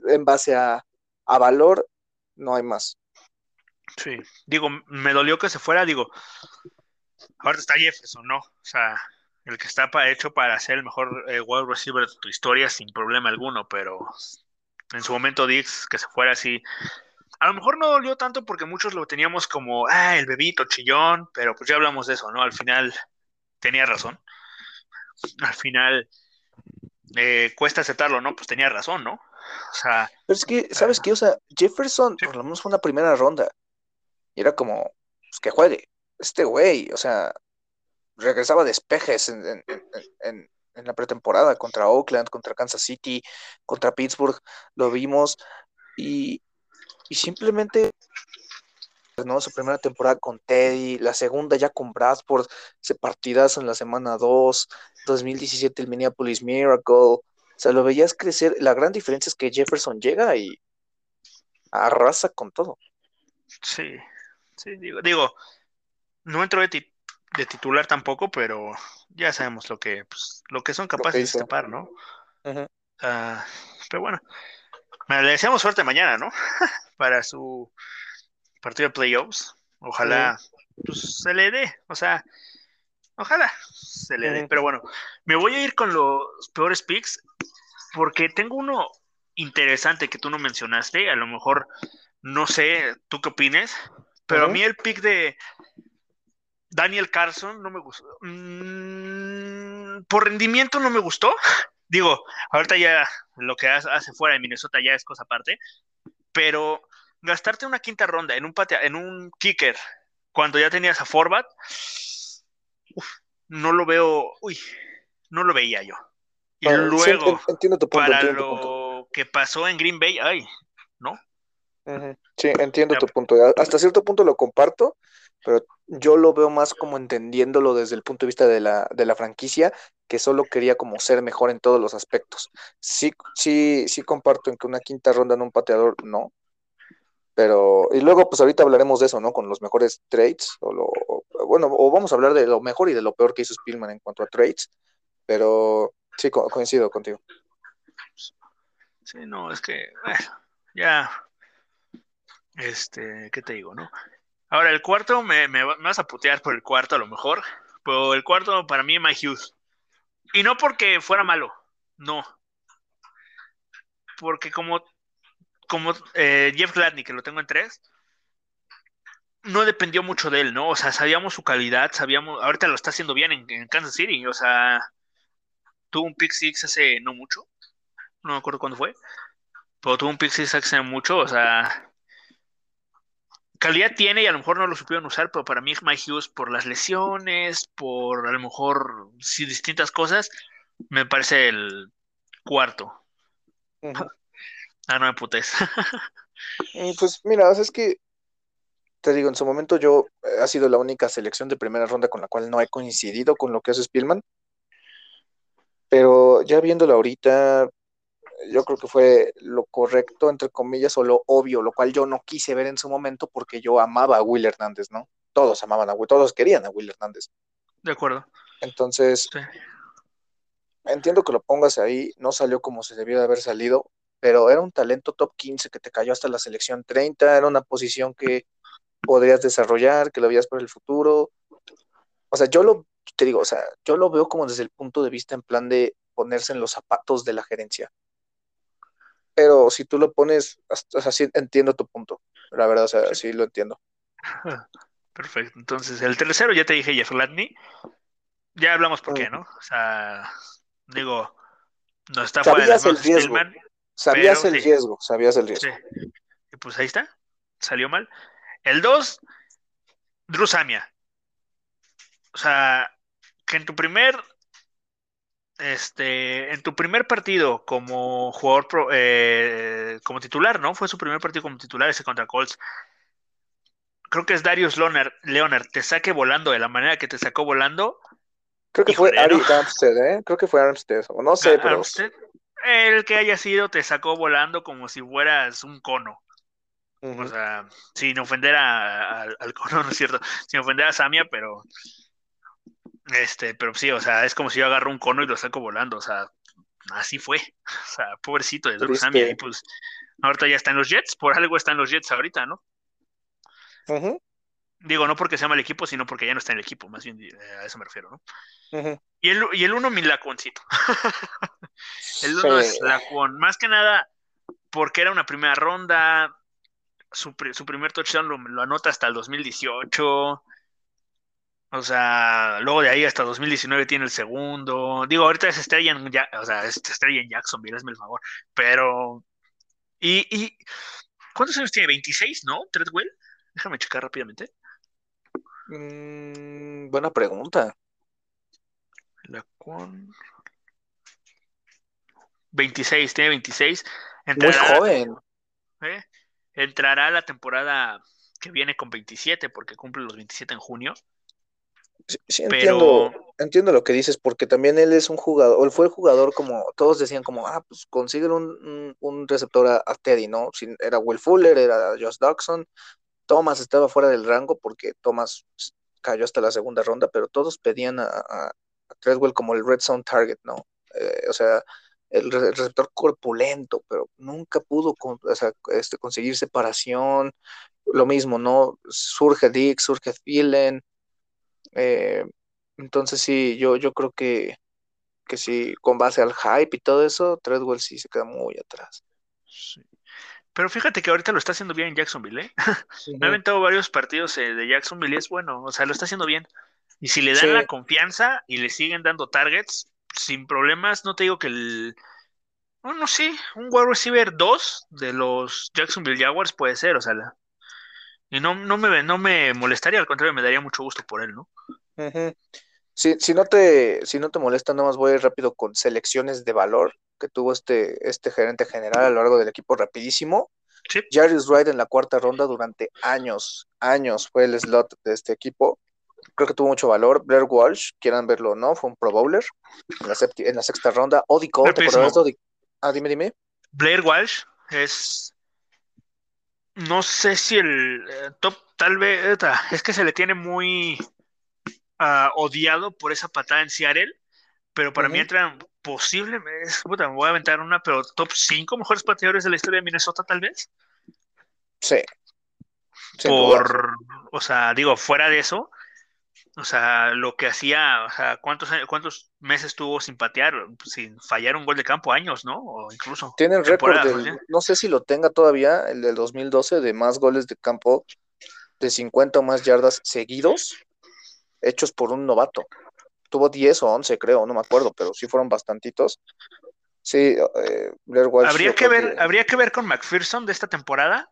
B: en base a, valor, no hay más.
A: Sí, digo, me dolió que se fuera, digo, ahora está Jefferson, ¿no? O sea, el que está hecho para ser el mejor eh, wide receiver de tu historia sin problema alguno, pero en su momento Dix, que se fuera así, A lo mejor no dolió tanto porque muchos lo teníamos como, ah, el bebito chillón, pero pues ya hablamos de eso, ¿no? Al final tenía razón. Al final eh, cuesta aceptarlo, ¿no? Pues tenía razón, ¿no? O sea.
B: Pero es que, ¿sabes qué? O sea, Jefferson, por lo menos fue una primera ronda. Y era como, pues que juegue. Este güey, o sea, regresaba despejes en, en, en la pretemporada contra Oakland, contra Kansas City, contra Pittsburgh, lo vimos. Y, y simplemente ¿no? Su primera temporada con Teddy, la segunda ya con Bradford, ese partidazo en la semana 2, 2017 el Minneapolis Miracle, o sea, lo veías crecer. La gran diferencia es que Jefferson llega y arrasa con todo.
A: Sí, sí, digo, digo no entró de, titular tampoco, pero ya sabemos lo que, pues, lo que son capaces de escapar, ¿no? Pero bueno, le deseamos suerte mañana, ¿no? Para su partido de playoffs. Ojalá pues, se le dé, o sea, ojalá se le dé. Pero bueno, me voy a ir con los peores picks porque tengo uno interesante que tú no mencionaste. A lo mejor no sé, tú qué opines, pero a mí el pick de Daniel Carson no me gustó. Mm, por rendimiento no me gustó. Digo, ahorita ya lo que hace fuera de Minnesota ya es cosa aparte, pero gastarte una quinta ronda en un patea, en un kicker cuando ya tenías a Forbat, no lo veo, uy, no lo veía yo. Y luego, para lo que pasó en Green Bay, ay, ¿no?
B: Sí, entiendo tu punto. Hasta cierto punto lo comparto, pero yo lo veo más como entendiéndolo desde el punto de vista de la, de la franquicia, que solo quería como ser mejor en todos los aspectos. Sí, sí, sí comparto en que una quinta ronda en un pateador, no. Pero, y luego, pues ahorita hablaremos de eso, ¿no? Con los mejores trades, o lo, bueno, o vamos a hablar de lo mejor y de lo peor que hizo Spielman en cuanto a trades, pero sí, coincido contigo.
A: Sí, no, es que, bueno, ya, este, ¿qué te digo, no? Ahora, el cuarto, me, me, vas a putear por el cuarto a lo mejor, pero el cuarto para mí es Mike Hughes. Y no porque fuera malo, no. Porque como, como eh, Jeff Gladney, que lo tengo en tres, no dependió mucho de él, ¿no? O sea, sabíamos su calidad, sabíamos, ahorita lo está haciendo bien en, Kansas City, o sea, tuvo un pick six hace no mucho, no me acuerdo cuándo fue, pero tuvo un pick six hace mucho, o sea, calidad tiene y a lo mejor no lo supieron usar, pero para mí Mike Hughes por las lesiones, por a lo mejor sí distintas cosas, me parece el cuarto. Ah, no me putes.
B: pues mira, es que te digo, en su momento yo eh, ha sido la única selección de primera ronda con la cual no he coincidido con lo que hace Spielman. Pero ya viéndolo ahorita, yo creo que fue lo correcto, entre comillas, o lo obvio, lo cual yo no quise ver en su momento porque yo amaba a Will Hernández, ¿no? Todos amaban a Will, todos querían a Will Hernández.
A: De acuerdo.
B: Entonces, entiendo que lo pongas ahí, no salió como se debió de haber salido, pero era un talento top 15 que te cayó hasta la selección 30, era una posición que podrías desarrollar, que lo veías para el futuro. O sea, yo lo, te digo, o sea, yo lo veo como desde el punto de vista en plan de ponerse en los zapatos de la gerencia pero si tú lo pones, o sea, sí entiendo tu punto, la verdad, o sea, sí lo entiendo.
A: Perfecto, entonces el tercero ya te dije Jeff Latney, ya hablamos por qué, ¿no? O sea, digo, no está fuera
B: de el riesgo. sabías el riesgo, sabías el riesgo.
A: Y pues ahí está, salió mal. El 2, Drew Samia. O sea, que en tu primer este, en tu primer partido como jugador, eh, como titular, ¿no? Fue su primer partido como titular ese contra Colts. Creo que es Darius Leonard, Leonard, te saque volando de la manera que te sacó volando.
B: Creo que fue Ari Armstead, ¿eh? Creo que fue Armstead, o no sé, pero...
A: el que haya sido te sacó volando como si fueras un cono. O sea, sin ofender al cono, ¿no es cierto? Sin ofender a Samia, pero este, pero sí, o sea, es como si yo agarro un cono y lo saco volando, o sea, así fue. O sea, pobrecito de Drew y pues ahorita ya está en los Jets, por algo está en los Jets ahorita, ¿no? Digo, no porque se llama el equipo, sino porque ya no está en el equipo, más bien eh, a eso me refiero, ¿no? y, el, y el uno, mi lacuoncito. el uno es lacuón, más que nada porque era una primera ronda, su, primer touchdown lo, anota hasta el 2018. O sea, luego de ahí hasta 2019 tiene el segundo. Digo, ahorita es estrella en, o sea, es estrella en Jacksonville, hazme el favor. Pero. ¿Y, y cuántos años tiene? ¿26, no? ¿Treadwell? Déjame checar rápidamente.
B: Mm, buena pregunta.
A: La 26, tiene 26.
B: Muy joven.
A: ¿eh? Entrará la temporada que viene con 27 porque cumple los 27 en junio.
B: Sí, entiendo, entiendo lo que dices, porque también él es un jugador, él fue el jugador como todos decían, como, ah, pues consiguen un, receptor a, Teddy, ¿no? era Will Fuller, era Josh Dawson, Thomas estaba fuera del rango porque Thomas cayó hasta la segunda ronda, pero todos pedían a, a, Treadwell como el red zone target, ¿no? Eh, o sea, el, receptor corpulento, pero nunca pudo este, conseguir separación. Lo mismo, ¿no? Surge Dick, surge Thielen. Eh, entonces sí, yo, yo creo que, que sí, con base al hype y todo eso, Treadwell sí se queda muy atrás.
A: Pero fíjate que ahorita lo está haciendo bien en Jacksonville, ¿eh? Me ha aventado varios partidos eh, de Jacksonville y es bueno, o sea, lo está haciendo bien. Y si le dan la confianza y le siguen dando targets, sin problemas, no te digo que el... Bueno, sí, un wide receiver 2 de los Jacksonville Jaguars puede ser, o sea, y no, no, me, no me molestaría, al contrario, me daría mucho gusto por él, ¿no?
B: si, si, no te, si no te molesta, nomás voy a ir rápido con selecciones de valor que tuvo este, este gerente general a lo largo del equipo rapidísimo. Sí. Jarvis Wright en la cuarta ronda durante años, años fue el slot de este equipo creo que tuvo mucho valor. Blair Walsh, quieran verlo o no, fue un Pro Bowler en la, sexta ronda. Odi Cole, ¿te acuerdas de Ah, dime, dime.
A: Blair Walsh es. No sé si el eh, top, tal vez. Es que se le tiene muy uh, odiado por esa patada en Seattle, pero para mí entra posible. me voy a aventar una, pero top 5 mejores pateadores de la historia de Minnesota, tal vez.
B: Sí.
A: Por, o sea, digo, fuera de eso, o sea, lo que hacía, o sea, ¿cuántos, cuántos meses tuvo sin patear, sin fallar un gol de campo? Años, ¿no? O incluso.
B: Tienen récord, no sé si lo tenga todavía, el del 2012, de más goles de campo de 50 o más yardas seguidos, hechos por un novato. Tuvo 10 o 11, creo, no me acuerdo, pero sí fueron bastantitos. Sí, eh,
A: habría que ver, habría que ver con McPherson de esta temporada,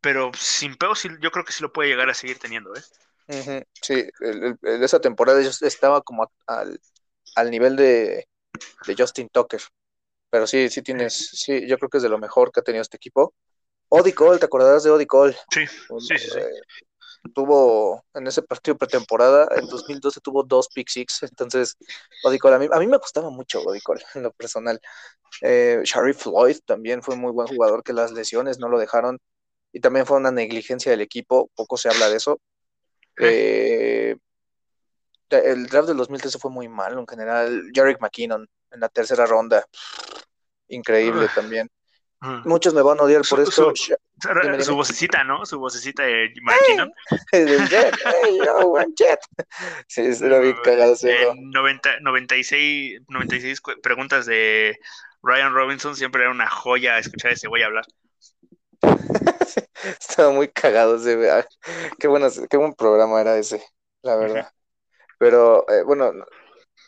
A: pero sin peos yo creo que sí lo puede llegar a seguir teniendo, ¿eh?
B: Sí, el, esa temporada estaba como al, nivel de, Justin Tucker. Pero sí, sí tienes, sí, yo creo que es de lo mejor que ha tenido este equipo. Odi Cole, ¿te acordarás de Odi Cole?
A: Sí, sí, sí, eh,
B: tuvo en ese partido pretemporada, en 2012 tuvo dos pick six, entonces Odi Cole, a mí, a mí me gustaba mucho Odi Cole en lo personal. Eh, Sharif Floyd también fue muy buen jugador, que las lesiones no lo dejaron y también fue una negligencia del equipo, poco se habla de eso, eh, el draft del 2013 fue muy malo en general. Jarek McKinnon en la tercera ronda. Increíble también. Muchos me van a odiar por esto.
A: Su, vocecita, ¿no? Su vocecita de McKinnon.
B: el jet. jet. Sí, era bien cagado.
A: 90, 96, 96 preguntas de Ryan Robinson siempre era una joya escuchar ese güey hablar.
B: Estaba muy cagado ese. Ah, qué, bueno, qué buen programa era ese, la verdad. Pero eh, bueno,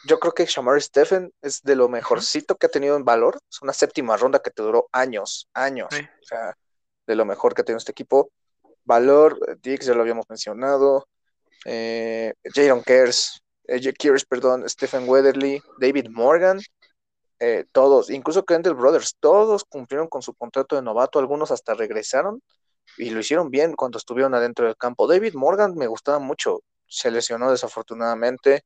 B: yo creo que Shamar Stephen es de lo mejorcito que ha tenido en valor. Es una séptima ronda que te duró años, años. O sea, de lo mejor que ha tenido este equipo. Valor, Dix, ya lo habíamos mencionado. Eh, Jaron Kers, eh, perdón, Stephen Weatherly, David Morgan, eh, todos, incluso Kendall Brothers, todos cumplieron con su contrato de novato, algunos hasta regresaron y lo hicieron bien cuando estuvieron adentro del campo. David Morgan me gustaba mucho, se lesionó desafortunadamente.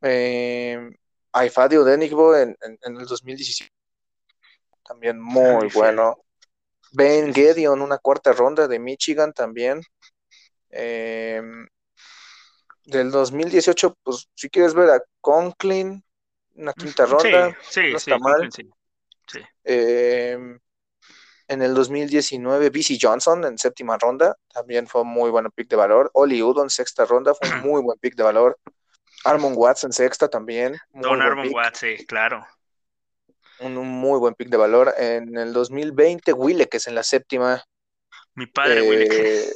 B: Eh, Aifadio Denigbo en, en, el 2017, también muy bueno. Ben Gedeon, una cuarta ronda de Michigan también. Em, del 2018, pues si quieres ver a Conklin, una quinta ronda.
A: Sí, no está mal.
B: Em, en el 2019, BC Johnson en séptima ronda, también fue un muy buen pick de valor. Oli Udo en sexta ronda, fue un muy buen pick de valor. Armon Watts en sexta también.
A: Don Armon Watts, sí, claro.
B: Un, muy buen pick de valor. En el 2020, Wille, que es en la séptima.
A: Mi padre, Willy.
B: Eh,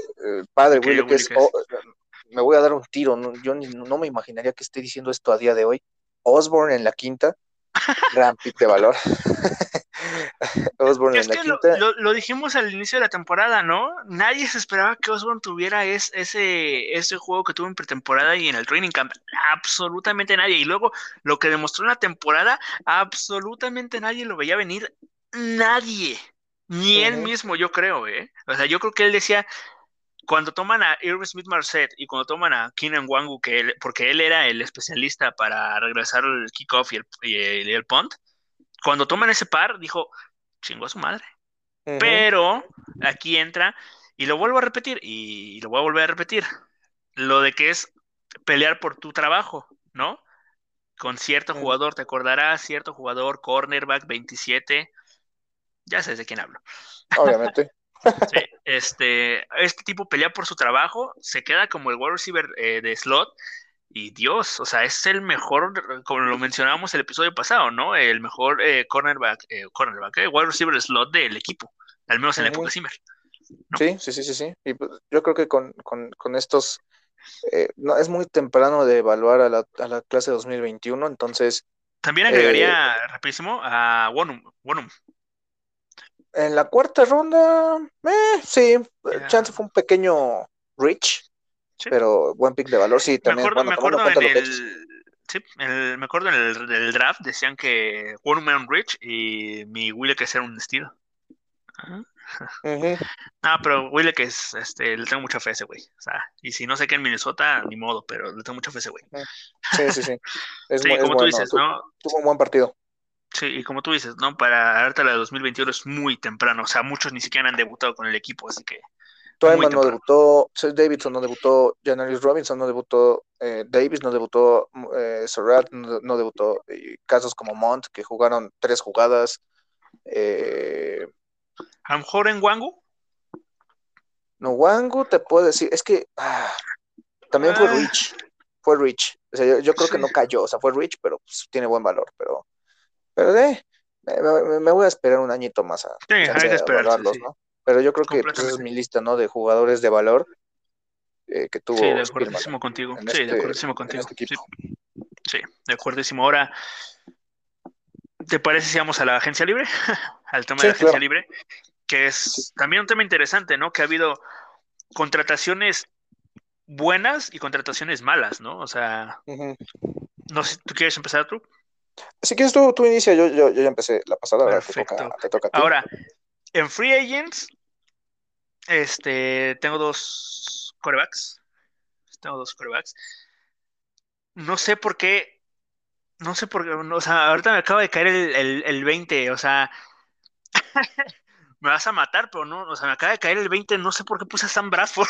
B: padre, Willy, que es, me voy a dar un tiro, no, yo no me imaginaría que esté diciendo esto a día de hoy. Osborne en la quinta, gran pick de valor.
A: Osborne en la quinta. Lo, dijimos al inicio de la temporada, ¿no? Nadie se esperaba que Osborne tuviera ese, ese juego que tuvo en pretemporada y en el training camp. Absolutamente nadie. Y luego lo que demostró en la temporada, absolutamente nadie lo veía venir. Nadie. Ni él mismo, yo creo, ¿eh? O sea, yo creo que él decía, cuando toman a Irving Smith Marset y cuando toman a Keenan Wangu, que él, porque él era el especialista para regresar el kickoff y el, y el, punt, cuando toman ese par, dijo, chingo a su madre. Pero aquí entra, y lo vuelvo a repetir, y lo voy a volver a repetir, lo de que es pelear por tu trabajo, ¿no? Con cierto jugador, te acordarás, cierto jugador, cornerback 27, ya sabes de quién hablo.
B: Obviamente.
A: Sí, este, este tipo pelea por su trabajo, se queda como el wide receiver eh, de slot y Dios, o sea, es el mejor, como lo mencionábamos el episodio pasado, ¿no? El mejor eh, cornerback, eh, cornerback, wide receiver slot del equipo, al menos en la época Zimmer.
B: Sí, sí, sí, sí, sí. Y pues, yo creo que con, estos, no, es muy temprano de evaluar a la, a la clase 2021, entonces...
A: También agregaría rapidísimo a Wonum, Wonum
B: en la cuarta ronda, eh, sí, chance fue un pequeño reach, pero buen pick de valor, sí, también.
A: Me acuerdo, en el, sí, me acuerdo en el, draft, decían que One Man Rich y mi Willy que era un estilo. Ah, pero Willy que es, este, le tengo mucha fe a ese güey. O sea, y si no sé qué en Minnesota, ni modo, pero le tengo mucha fe a ese güey.
B: Sí, sí, sí.
A: sí, como tú dices, ¿no?
B: Tuvo un buen partido.
A: Sí, y como tú dices, ¿no? Para darte la de 2021 es muy temprano, o sea, muchos ni siquiera han debutado con el equipo, así que...
B: Toyman no debutó, Davidson no debutó, Janaris Robinson no debutó, eh, Davis no debutó, eh, no, debutó, y casos como Mont, que jugaron tres jugadas. Eh,
A: ¿A lo mejor en Wangu?
B: No, Wangu te puedo decir, es que ah, también fue ah. Rich, fue Rich. O sea, yo, creo que no cayó, o sea, fue Rich, pero pues, tiene buen valor, pero pero de, me, voy a esperar un añito más a,
A: sí, hay esperarlos,
B: ¿no? Pero yo creo que pues, es mi lista, ¿no? De jugadores de valor eh, que tuvo.
A: Sí, de acuerdísimo contigo. Sí, de este, acuerdísimo contigo. Este sí. de acuerdísimo. Ahora, ¿te parece si vamos a la agencia libre? Al tema de la agencia libre, que es también un tema interesante, ¿no? Que ha habido contrataciones buenas y contrataciones malas, ¿no? O sea, no sé, ¿tú quieres empezar tú?
B: Si quieres tú, tú inicia, yo, yo, yo ya empecé la pasada, ahora te toca,
A: Ahora, en Free Agents, este, tengo dos corebacks. Tengo dos corebacks. No sé por qué, no sé por qué, o sea, ahorita me acaba de caer el, el, 20, o sea, me vas a matar, pero no, o sea, me acaba de caer el 20, no sé por qué puse a Sam Bradford.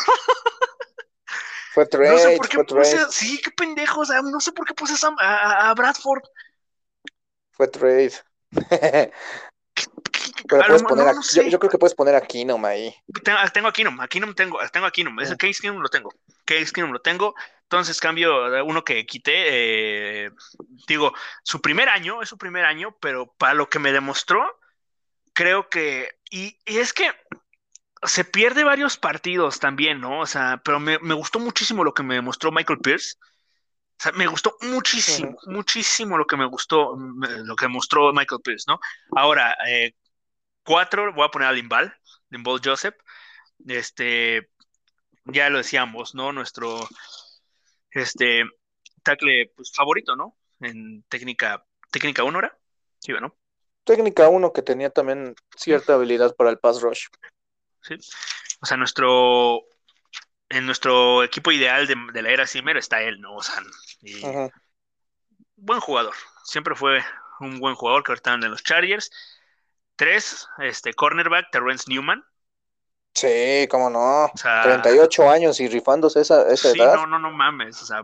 B: fue trade, no sé por qué puse,
A: sí, qué pendejo, o sea, no sé por qué puse a, a Bradford.
B: Fue trade. Pero puedes poner yo, creo que puedes poner a Keenum ahí.
A: Tengo, tengo a Keenum, a Keenum tengo, tengo a Keenum. Ese Case Keenum lo tengo. Case Keenum lo tengo. Entonces cambio uno que quité. Eh, digo, su primer año, es su primer año, pero para lo que me demostró, creo que. Y, es que se pierde varios partidos también, ¿no? O sea, pero me, me gustó muchísimo lo que me demostró Michael Pierce. O sea, me gustó muchísimo, muchísimo lo que me gustó, lo que mostró Michael Pierce, ¿no? Ahora, eh, cuatro, voy a poner a Limbal, Limbal Joseph. Este, ya lo decíamos, ¿no? Nuestro, este, tackle pues, favorito, ¿no? En técnica, técnica 1 ¿era? Sí, ¿no?
B: Técnica 1 que tenía también cierta habilidad para el pass rush.
A: Sí. O sea, nuestro en nuestro equipo ideal de, la era Zimmer está él, ¿no? O sea, buen jugador. Siempre fue un buen jugador que ahorita anda en los Chargers. Tres, este, cornerback, Terrence Newman.
B: Sí, cómo no. 38 años y rifándose esa, esa
A: sí, no, no, no mames. O sea,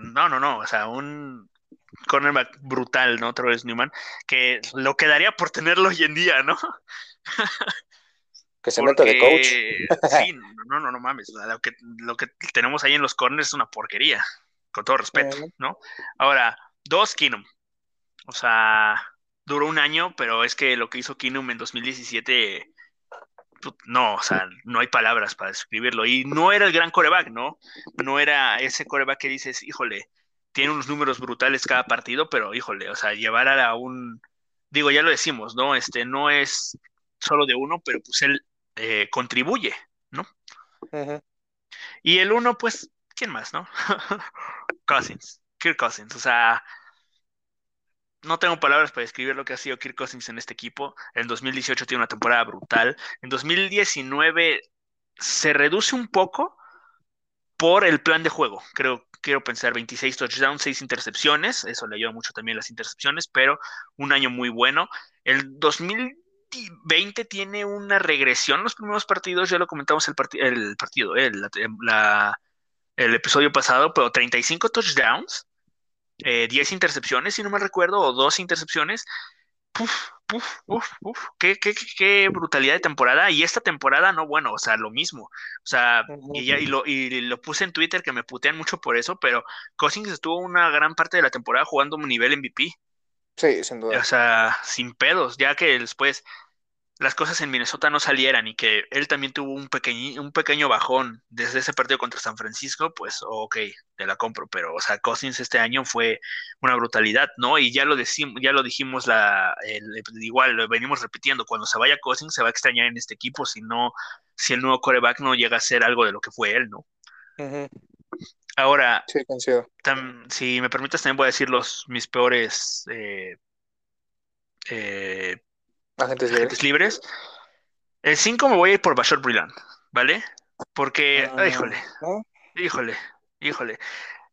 A: no, no, no. O sea, un cornerback brutal, ¿no? Terrence Newman, que lo quedaría por tenerlo hoy en día, ¿no?
B: que se meta de coach.
A: sí, no, no, no mames. Lo que, lo que tenemos ahí en los corners es una porquería, con todo respeto, ¿no? Ahora, dos Kinum. O sea, duró un año, pero es que lo que hizo Kinum en 2017 no, o sea, no hay palabras para describirlo. Y no era el gran coreback, ¿no? No era ese coreback que dices, híjole, tiene unos números brutales cada partido, pero híjole, o sea, llevar a un, digo, ya lo decimos, ¿no? Este no es solo de uno, pero pues él eh, contribuye, ¿no? Y el uno, pues, ¿quién más, no? Cousins, Kirk Cousins, o sea, no tengo palabras para describir lo que ha sido Kirk Cousins en este equipo. En 2018 tiene una temporada brutal. En 2019 se reduce un poco por el plan de juego. Creo, quiero pensar 26 touchdowns, 6 intercepciones. Eso le ayuda mucho también las intercepciones, pero un año muy bueno. El 2020 tiene una regresión. Los primeros partidos, ya lo comentamos el, el partido, el, el episodio pasado, pero 35 touchdowns eh, 10 intercepciones, si no me recuerdo, o dos intercepciones. Puf. Qué, qué, qué, brutalidad de temporada. Y esta temporada, no, bueno, o sea, lo mismo. O sea, y, ya, y, lo, y lo puse en Twitter que me putean mucho por eso, pero Cousins estuvo una gran parte de la temporada jugando un nivel MVP.
B: Sí, sin duda.
A: O sea, sin pedos, ya que después las cosas en Minnesota no salieran y que él también tuvo un, pequeño, un pequeño bajón desde ese partido contra San Francisco, pues ok, te la compro, pero o sea, Cousins este año fue una brutalidad, ¿no? Y ya lo decimos, ya lo dijimos la igual lo venimos repitiendo, cuando se vaya Cousins se va a extrañar en este equipo si no si el nuevo coreback no llega a ser algo de lo que fue él, ¿no? Ahora, si me permites también voy a decir los mis peores eh, eh,
B: Agentes
A: libres. El 5 me voy a ir por Bashar Brillant, ¿vale? Porque, ah, híjole, híjole, híjole.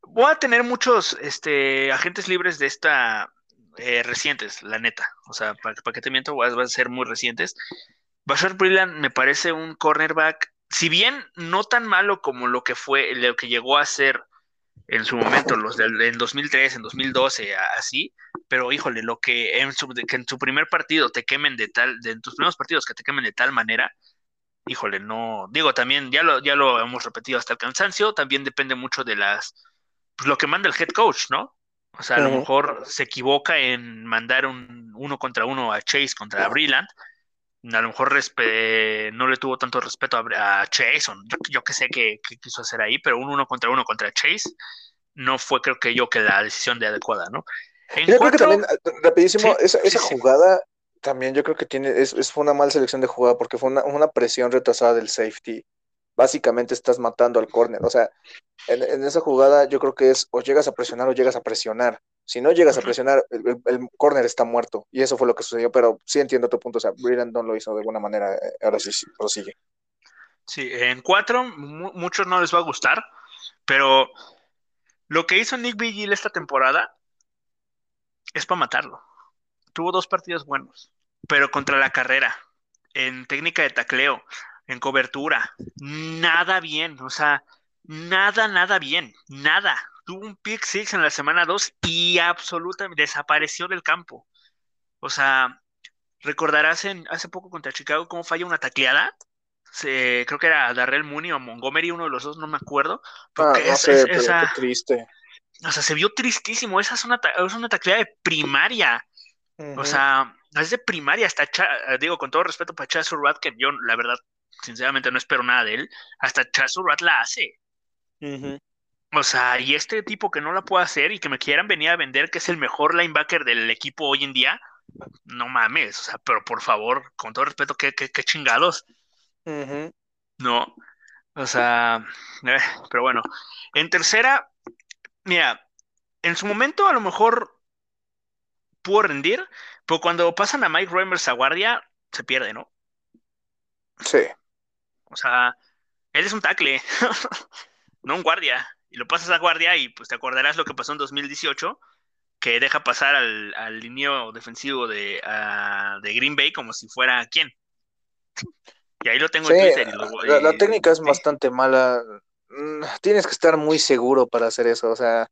A: Voy a tener muchos este, agentes libres de esta eh, recientes, la neta. O sea, para, para que te miento, van a ser muy recientes. Bashar Brillant me parece un cornerback, si bien no tan malo como lo que fue, lo que llegó a ser en su momento, los del en 2003, en 2012, así, pero híjole, lo que en su, que en su primer partido te quemen de tal, de, en tus primeros partidos que te quemen de tal manera, híjole, no, digo, también ya lo, ya lo hemos repetido hasta el cansancio, también depende mucho de las, pues lo que manda el head coach, ¿no? O sea, a lo mejor se equivoca en mandar un uno contra uno a Chase contra Brillant, a lo mejor no le tuvo tanto respeto a, Chase, o yo, que sé qué, quiso hacer ahí, pero un uno contra uno contra Chase no fue creo que yo que la decisión de adecuada, ¿no?
B: yo creo que también, ah, rapidísimo, esa, esa jugada también yo creo que tiene, es, es, fue una mala selección de jugada porque fue una, una presión retrasada del safety. Básicamente estás matando al corner. O sea, en, en, esa jugada yo creo que es o llegas a presionar o llegas a presionar. Si no llegas a presionar, el, el, corner está muerto. Y eso fue lo que sucedió. Pero sí entiendo tu punto. O sea, no lo hizo de alguna manera. Eh, ahora sí, sí prosigue.
A: Sí, en cuatro, muchos no les va a gustar. Pero lo que hizo Nick Vigil esta temporada es para matarlo. Tuvo dos partidos buenos, pero contra la carrera, en técnica de tacleo, en cobertura, nada bien. O sea, nada, nada bien. Nada tuvo un pick six en la semana 2 y absolutamente desapareció del campo. O sea, recordarás en hace poco contra Chicago cómo falla una tacleada. creo que era Darrell Mooney o Montgomery, uno de los dos, no me acuerdo.
B: Ah, no sé, pero qué triste.
A: O sea, se vio tristísimo. Esa es una, es una tacleada de primaria. O sea, es de primaria. Hasta, digo, con todo respeto para Chaz Surratt, que yo, la verdad, sinceramente no espero nada de él. Hasta Chaz Surratt la hace. O sea, y este tipo que no la puede hacer y que me quieran venir a vender que es el mejor linebacker del equipo hoy en día, no mames, o sea, pero por favor, con todo respeto, qué, qué, chingados. No, o sea, eh, pero bueno, en tercera, mira, en su momento a lo mejor pudo rendir, pero cuando pasan a Mike Reimers a guardia, se pierde, ¿no?
B: Sí.
A: O sea, él es un tackle, no un guardia y lo pasas a guardia y pues te acordarás lo que pasó en 2018, que deja pasar al, al lineo defensivo de, de Green Bay como si fuera quién. Y ahí lo tengo en Twitter.
B: la, técnica es bastante mala. Mm, tienes que estar muy seguro para hacer eso. O sea,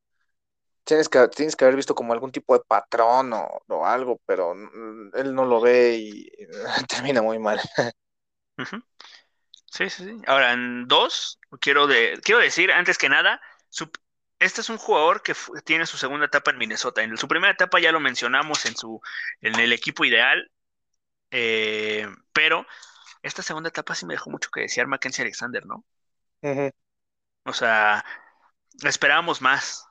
B: tienes que, tienes que haber visto como algún tipo de patrón o, algo, pero mm, él no lo ve y termina muy mal.
A: Sí, sí, sí. Ahora, en dos, quiero, de, quiero decir, antes que nada, este es un jugador que tiene su segunda etapa en Minnesota. En su primera etapa ya lo mencionamos en, su, en el equipo ideal, eh, pero esta segunda etapa sí me dejó mucho que desear Mackenzie Alexander, ¿no? O sea, esperábamos más.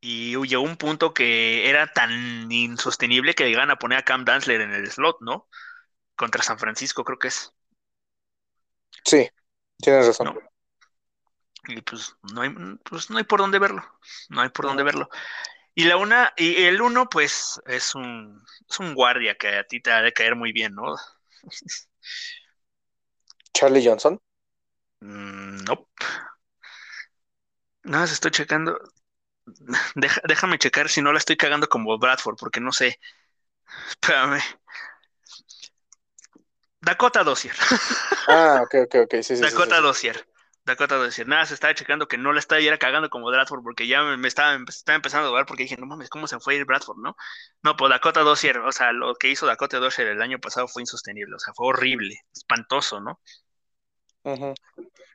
A: Y llegó un punto que era tan insostenible que llegan a poner a Cam Dansler en el slot, ¿no? Contra San Francisco, creo que es.
B: Sí, tienes razón.
A: Y pues no hay, pues no hay por dónde verlo. No hay por dónde verlo. Y la una, y el uno, pues, es un, es un guardia que a ti te ha de caer muy bien, ¿no?
B: Charlie Johnson.
A: Mm, no. Nada, se estoy checando. déjame checar si no la estoy cagando como Bradford, porque no sé. Espérame. Dakota Dossier.
B: Ah, ok, ok, ok. Sí, sí,
A: Dakota
B: sí,
A: Dossier. Dakota Dossier. Nada, se estaba checando que no la estaba cagando como Bradford, porque ya me, estaba, estaba, empezando a dudar, porque dije, no mames, ¿cómo se fue ir Bradford, no? No, pues Dakota Dossier, o sea, lo que hizo Dakota Dossier el año pasado fue insostenible, o sea, fue horrible, espantoso, ¿no?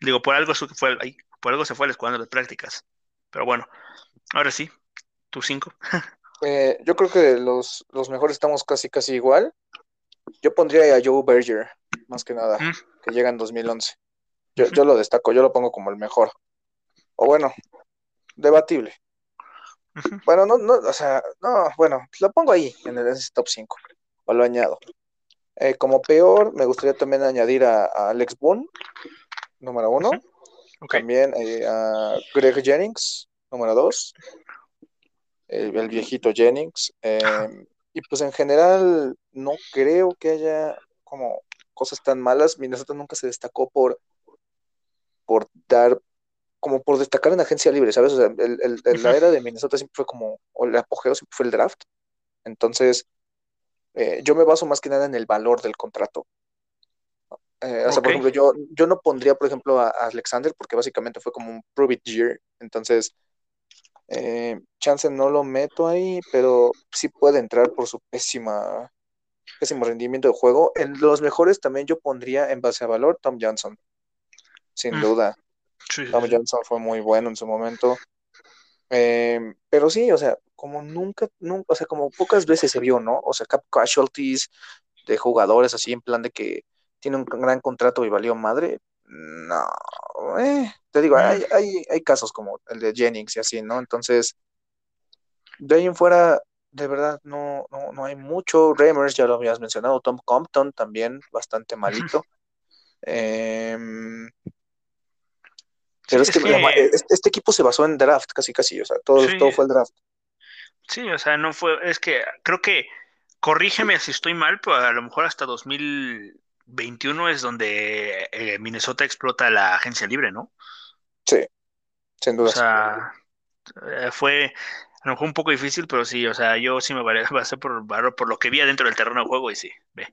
A: Digo, por algo, fue, por algo se fue al escuadrón de prácticas. Pero bueno, ahora sí, tú cinco.
B: Eh, yo creo que los, los mejores estamos casi, casi igual. Yo pondría a Joe Berger, más que nada, que llega en 2011. Yo, yo lo destaco, yo lo pongo como el mejor. O bueno, debatible. Bueno, no, no, o sea, no, bueno, lo pongo ahí en el top 5, o lo añado. Eh, como peor, me gustaría también añadir a, Alex Boone, número uno. También eh, a Greg Jennings, número dos. El, viejito Jennings. Em, y pues en general no creo que haya como cosas tan malas. Minnesota nunca se destacó por, por dar, como por destacar en agencia libre, ¿sabes? O sea, el, la era de Minnesota siempre fue como, o el apogeo siempre fue el draft. Entonces, eh, yo me baso más que nada en el valor del contrato. Eh, o sea, por ejemplo, yo, yo no pondría, por ejemplo, a, Alexander porque básicamente fue como un prove it year. Entonces, eh, chance no lo meto ahí, pero sí puede entrar por su pésima, pésimo rendimiento de juego. En los mejores también yo pondría en base a valor Tom Johnson, sin mm. duda. Tom Johnson fue muy bueno en su momento. Em, pero sí, o sea, como nunca, nunca, o sea, como pocas veces se vio, ¿no? O sea, cap casualties de jugadores así en plan de que tiene un gran contrato y valió madre. No, eh, te digo, hay, hay, hay casos como el de Jennings y así, ¿no? Entonces, de ahí en fuera, de verdad, no, no, no hay mucho. Remers, ya lo habías mencionado, Tom Compton también, bastante malito. Em, pero es que, este, equipo se basó en draft, casi casi, o sea, todo, todo fue el draft.
A: Sí, o sea, no fue, es que creo que, corrígeme si estoy mal, pero a lo mejor hasta 2021 es donde eh, Minnesota explota la agencia libre, ¿no?
B: Sí, sin duda.
A: O sea, eh, fue a lo mejor un poco difícil, pero sí, o sea, yo sí me basé por, por lo que vi adentro del terreno de juego y sí, ve.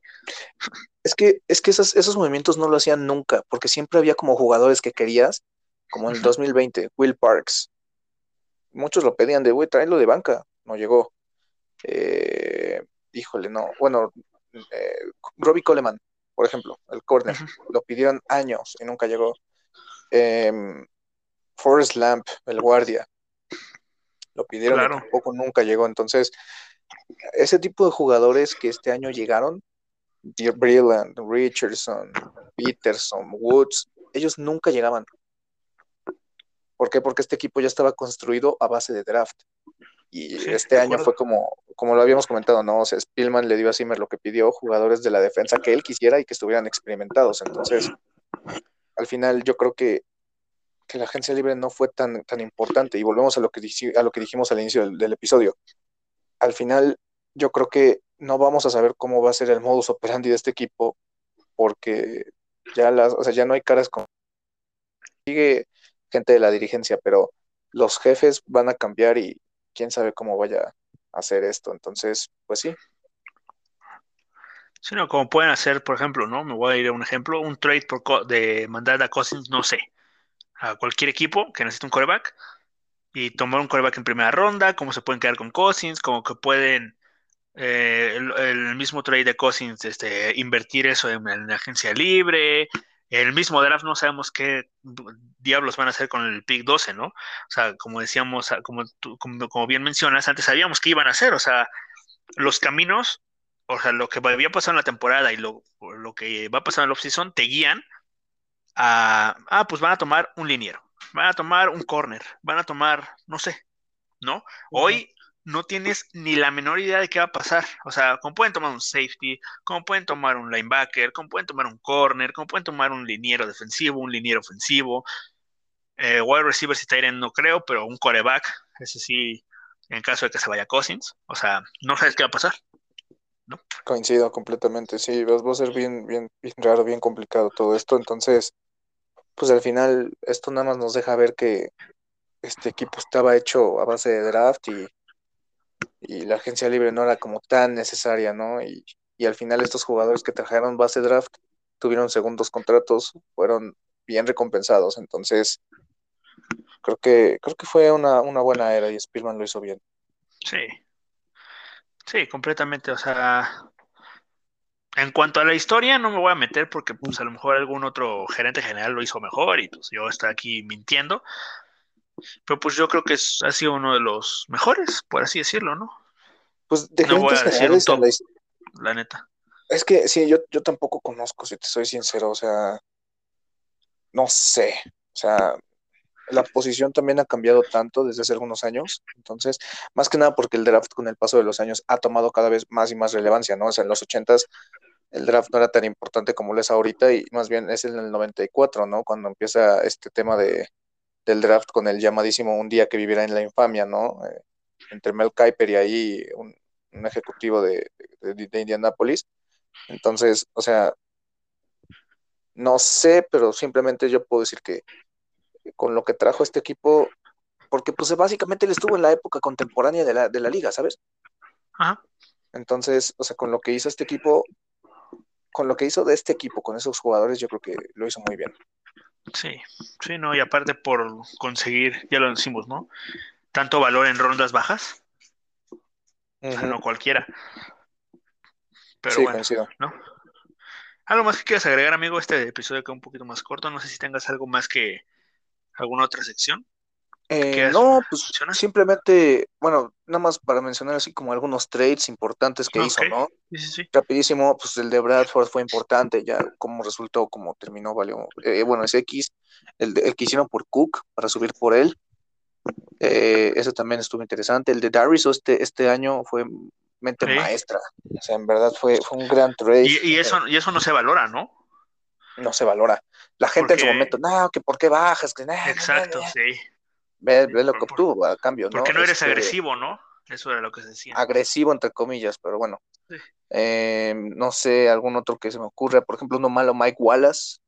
B: Es que, es que esos, esos movimientos no lo hacían nunca, porque siempre había como jugadores que querías, como en el 2020, Will Parks. Muchos lo pedían de, güey, tráelo de banca no llegó. Eh, híjole, no. Bueno, eh, Robbie Coleman, por ejemplo, el corner, lo pidieron años y nunca llegó. Eh, Forrest Lamp, el guardia, lo pidieron y tampoco nunca llegó. Entonces, ese tipo de jugadores que este año llegaron, Brilland, Richardson, Peterson, Woods, ellos nunca llegaban. ¿Por qué? Porque este equipo ya estaba construido a base de draft. Y este año fue como, como lo habíamos comentado, ¿no? O sea, Spielman le dio a Zimmer lo que pidió, jugadores de la defensa que él quisiera y que estuvieran experimentados. Entonces, al final yo creo que, que la agencia libre no fue tan, tan importante. Y volvemos a lo que, a lo que dijimos al inicio del, del episodio. Al final, yo creo que no vamos a saber cómo va a ser el modus operandi de este equipo, porque ya las, o sea, ya no hay caras con sigue gente de la dirigencia, pero los jefes van a cambiar y quién sabe cómo vaya a hacer esto. Entonces, pues sí.
A: Sí, no, como pueden hacer, por ejemplo, ¿no? Me voy a ir a un ejemplo, un trade por de mandar a Cousins, no sé, a cualquier equipo que necesite un coreback y tomar un coreback en primera ronda, cómo se pueden quedar con Cousins, como que pueden eh, el, mismo trade de Cousins, este, invertir eso en, en, agencia libre, el mismo draft no sabemos qué diablos van a hacer con el pick 12, ¿no? O sea, como decíamos, como, como, bien mencionas, antes sabíamos qué iban a hacer, o sea, los caminos o sea, lo que había pasado en la temporada y lo, lo que va a pasar en la off-season te guían a, ah, pues van a tomar un liniero, van a tomar un corner, van a tomar, no sé, ¿no? Hoy no tienes ni la menor idea de qué va a pasar. O sea, cómo pueden tomar un safety, cómo pueden tomar un linebacker, cómo pueden tomar un corner, cómo pueden tomar un liniero defensivo, un liniero ofensivo. Eh, wide receiver si está no creo, pero un coreback, ese sí, en caso de que se vaya Cousins. O sea, no sabes qué va a pasar. ¿no?
B: Coincido completamente, sí, va a ser bien, bien, bien raro, bien complicado todo esto. Entonces, pues al final, esto nada más nos deja ver que este equipo estaba hecho a base de draft y y la agencia libre no era como tan necesaria, ¿no? Y, al final estos jugadores que trajeron base draft tuvieron segundos contratos, fueron bien recompensados, entonces creo que creo que fue una, buena era y Spielman lo hizo bien.
A: Sí, sí, completamente, o sea, en cuanto a la historia, no me voy a meter porque pues a lo mejor algún otro gerente general lo hizo mejor y pues yo estoy aquí mintiendo. Pero pues yo creo que ha sido uno de los mejores, por así decirlo, ¿no?
B: Pues de no voy a decir
A: la... neta.
B: Es que sí, yo, yo tampoco conozco, si te soy sincero, o sea, no sé, o sea, la posición también ha cambiado tanto desde hace algunos años, entonces, más que nada porque el draft con el paso de los años ha tomado cada vez más y más relevancia, ¿no? O sea, en los ochentas el draft no era tan importante como lo es ahorita y más bien es en el 94, ¿no? Cuando empieza este tema de, del draft con el llamadísimo Un día que vivirá en la infamia, ¿no? Eh, entre Mel Kiper y ahí un, ejecutivo de, de, Indianapolis. Entonces, o sea, no sé, pero simplemente yo puedo decir que con lo que trajo este equipo, porque pues básicamente él estuvo en la época contemporánea de la, de la liga, ¿sabes?
A: Ajá.
B: Entonces, o sea, con lo que hizo este equipo, con lo que hizo de este equipo, con esos jugadores, yo creo que lo hizo muy bien.
A: Sí, sí, no, y aparte por conseguir, ya lo decimos, ¿no? Tanto valor en rondas bajas. no cualquiera. Pero bueno, ¿no? ¿Algo más que quieras agregar, amigo? Este episodio queda un poquito más corto. No sé si tengas algo más que alguna otra sección.
B: Eh, no, pues simplemente, bueno, nada más para mencionar así como algunos trades importantes que hizo, ¿no?
A: Sí, sí, sí.
B: Rapidísimo, pues el de Bradford fue importante, ya como resultó, como terminó, valió. Eh, bueno, es X, el, el que hicieron por Cook para subir por él. Eh, eso también estuvo interesante. El de Darius este, este año fue mente maestra. O sea, en verdad fue, fue un gran trade.
A: Y, eso, y eso no se valora, ¿no?
B: No se valora. La gente en su momento, no, que por qué bajas, que nada.
A: Exacto, sí.
B: Ve, lo que obtuvo a cambio,
A: ¿no? Porque no eres este, agresivo, ¿no? Eso era lo que se decía.
B: Agresivo, entre comillas, pero bueno. Eh, no sé, algún otro que se me ocurre. Por ejemplo, uno malo, Mike Wallace.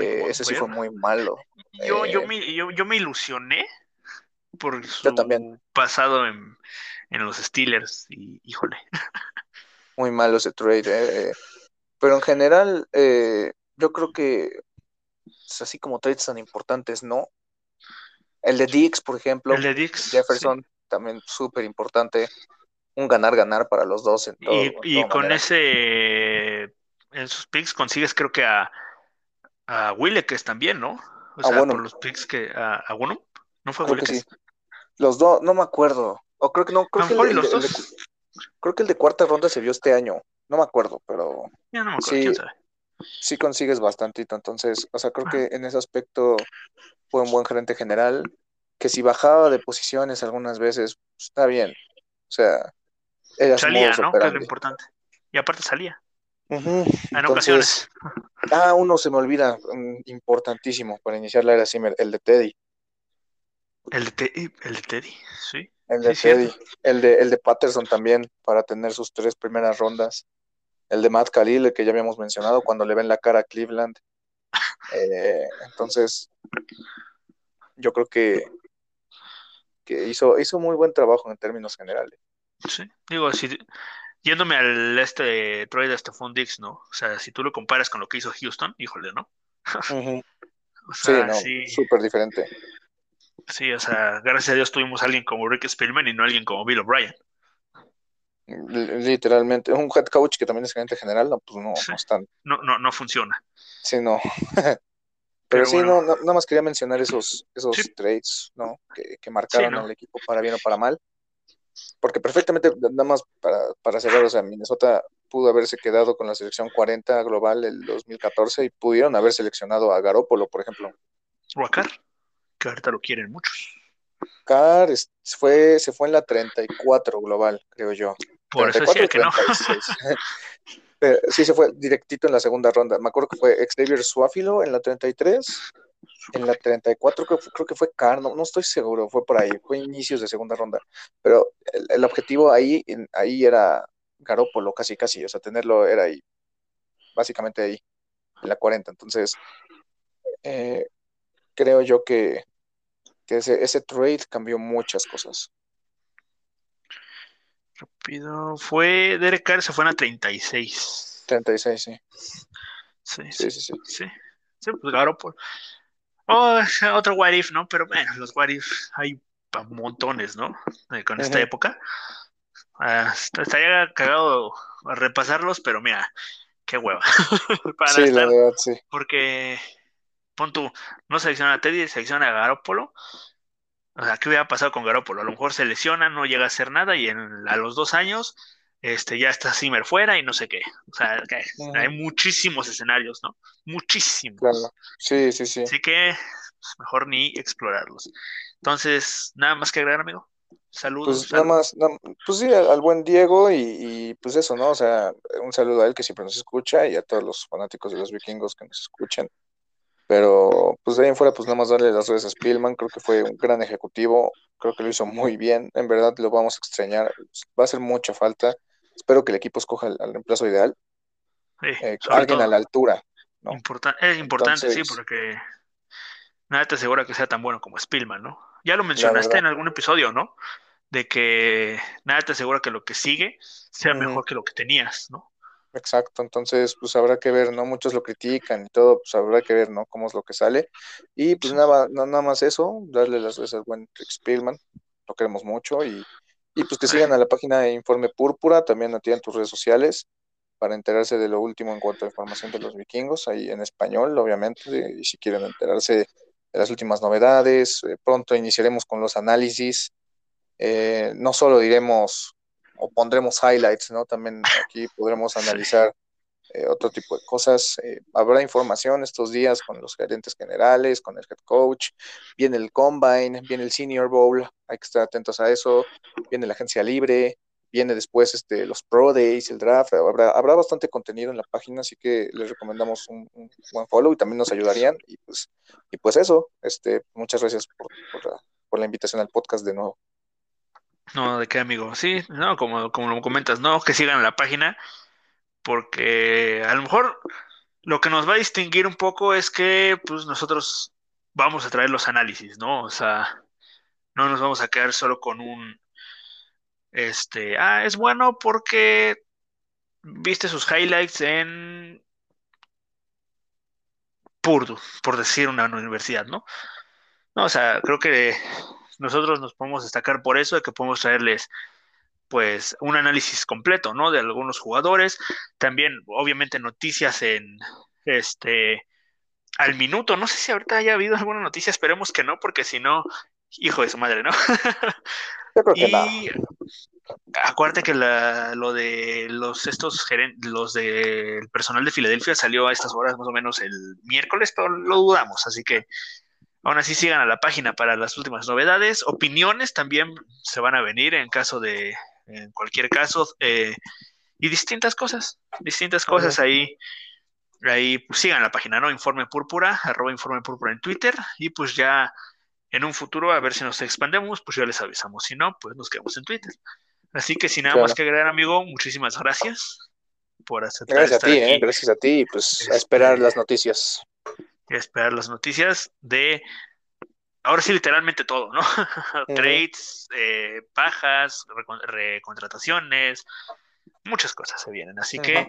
B: Eh, ese sí fue muy malo.
A: Yo, yo, eh, me, yo, me ilusioné por su pasado en, los Steelers y híjole.
B: Muy malo ese trade. pero en general, yo creo que así como trades tan importantes, no. El de Dix, por ejemplo.
A: El de Dix.
B: Jefferson, también súper importante. Un ganar-ganar para los dos. En
A: todo, y, con ese, en sus picks consigues creo que a, a es también, ¿no? O sea, por los picks que a, a ¿No fue
B: creo sí. Los dos, no me acuerdo. O creo que no, creo que el, de, creo que el de cuarta ronda se vio este año. No me acuerdo, pero.
A: Ya no me acuerdo, quién sabe.
B: Sí consigues bastantito, entonces, o sea, creo que en ese aspecto fue un buen gerente general, que si bajaba de posiciones algunas veces, pues, está bien. O sea,
A: era salía, ¿no? Que es lo importante. Y aparte salía. En ocasiones.
B: Ah, uno se me olvida, mm, importantísimo para iniciar la era Zimmer, el de Teddy.
A: El de, Teddy, el de Teddy, sí.
B: El de Teddy. El de, el de Patterson también, para tener sus tres primeras rondas. El de Matt Khalil, el que ya habíamos mencionado, cuando le ven la cara a Cleveland. Eh, entonces, yo creo que, que hizo, hizo muy buen trabajo en términos generales.
A: Sí, digo, si, yéndome al este de Troy de Stephon Dix, ¿no? O sea, si tú lo comparas con lo que hizo Houston, híjole, ¿no?
B: sí, no, súper diferente.
A: Sí, o sea, gracias a Dios tuvimos a alguien como Rick Spielman y no alguien como Bill O'Brien.
B: Literalmente, un head coach que también es gerente general, no, pues no, no están.
A: No, no, no funciona.
B: Sí, no. Pero, sí, no, nada más quería mencionar esos, esos trades, ¿no? Que, marcaron al equipo para bien o para mal. porque perfectamente, nada más para, para cerrar, o sea, Minnesota pudo haberse quedado con la selección 40 global el 2014 y pudieron haber seleccionado a Garópolo, por ejemplo.
A: O a Carr, que ahorita lo quieren muchos.
B: Carr fue, se fue en la 34 global, creo yo.
A: Por eso decía que no.
B: sí, se fue directito en la segunda ronda. Me acuerdo que fue Xavier Suafilo en la 33 en la 34 creo, creo que fue Carno, no estoy seguro, fue por ahí, fue inicios de segunda ronda, pero el, objetivo ahí, ahí era Garópolo, casi casi, o sea, tenerlo era ahí, básicamente ahí, en la 40, entonces eh, creo yo que, ese trade cambió muchas cosas.
A: Rápido, fue Derek Carr, se fue en la 36.
B: 36, sí.
A: Sí, sí, sí. Sí, sí. pues Garópolo. Oh, otro what if, ¿no? Pero bueno, los what if hay montones, ¿no? Eh, con esta época. Uh, estaría cagado a repasarlos, pero mira, qué hueva.
B: sí, la verdad, sí.
A: Porque, pon tú, no selecciona a Teddy, selecciona a Garópolo. O sea, ¿qué hubiera pasado con Garópolo? A lo mejor se lesiona, no llega a hacer nada y en, a los dos años este, ya está Zimmer fuera y no sé qué. O sea, hay muchísimos escenarios, ¿no? Muchísimos.
B: Claro. Sí, sí, sí.
A: Así que pues, mejor ni explorarlos. Entonces, nada más que agregar, amigo. Saludos.
B: Pues nada más, pues sí, al, buen Diego y, pues eso, ¿no? O sea, un saludo a él que siempre nos escucha y a todos los fanáticos de los vikingos que nos escuchan. Pero pues de ahí en fuera, pues nada más darle las gracias a Spielman, creo que fue un gran ejecutivo, creo que lo hizo muy bien, en verdad lo vamos a extrañar, va a hacer mucha falta Espero que el equipo escoja al, reemplazo ideal. Eh, alguien a la altura.
A: es importante, sí, porque nada te asegura que sea tan bueno como Spillman, ¿no? Ya lo mencionaste en algún episodio, ¿no? De que nada te asegura que lo que sigue sea mejor que lo que tenías, ¿no?
B: Exacto, entonces pues habrá que ver, ¿no? Muchos lo critican y todo, pues habrá que ver, ¿no? Cómo es lo que sale. Y pues nada, nada más eso, darle las gracias al buen Rick Spillman, lo queremos mucho y y pues que sigan a la página de Informe Púrpura, también a ti en tus redes sociales, para enterarse de lo último en cuanto a información de los vikingos, ahí en español, obviamente, y si quieren enterarse de las últimas novedades, eh, pronto iniciaremos con los análisis, eh, no solo diremos o pondremos highlights, ¿no? También aquí podremos analizar eh, otro tipo de cosas. Eh, habrá información estos días con los gerentes generales, con el head coach, viene el combine, viene el senior bowl, hay que estar atentos a eso, viene la agencia libre, viene después este, los pro days, el draft, habrá, habrá bastante contenido en la página, así que les recomendamos un, buen follow y también nos ayudarían. Y pues, y pues eso, este, muchas gracias por, la, por la invitación al podcast de nuevo.
A: No, de qué amigo. Sí, no, como, como lo comentas, no, que sigan la página porque a lo mejor lo que nos va a distinguir un poco es que pues nosotros vamos a traer los análisis, ¿no? O sea, no nos vamos a quedar solo con un, este, ah, es bueno porque viste sus highlights en Purdue, por decir una universidad, ¿no? No, o sea, creo que nosotros nos podemos destacar por eso, de que podemos traerles pues un análisis completo, ¿no? De algunos jugadores, también obviamente noticias en este al minuto, no sé si ahorita haya habido alguna noticia, esperemos que no, porque si no, hijo de su madre, ¿no? y acuérdate que lo de los estos gerentes, los del personal de Filadelfia salió a estas horas más o menos el miércoles, pero lo dudamos, así que aún así sigan a la página para las últimas novedades, opiniones también se van a venir en caso de en cualquier caso, eh, y distintas cosas, distintas cosas ahí. Ahí pues, sigan la página, ¿no? Informe Púrpura, arroba Informe Púrpura en Twitter, y pues ya en un futuro, a ver si nos expandemos, pues ya les avisamos. Si no, pues nos quedamos en Twitter. Así que sin nada más que agregar, amigo, muchísimas gracias por aceptar.
B: Gracias a ti, ¿eh? gracias a ti, pues a esperar este, las noticias.
A: Esperar las noticias de ahora sí literalmente todo, ¿no? Trades, eh, pajas, recontrataciones, muchas cosas se vienen. Así que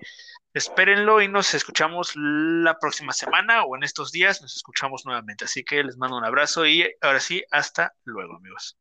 A: espérenlo y nos escuchamos la próxima semana o en estos días nos escuchamos nuevamente. Así que les mando un abrazo y ahora sí, hasta luego, amigos.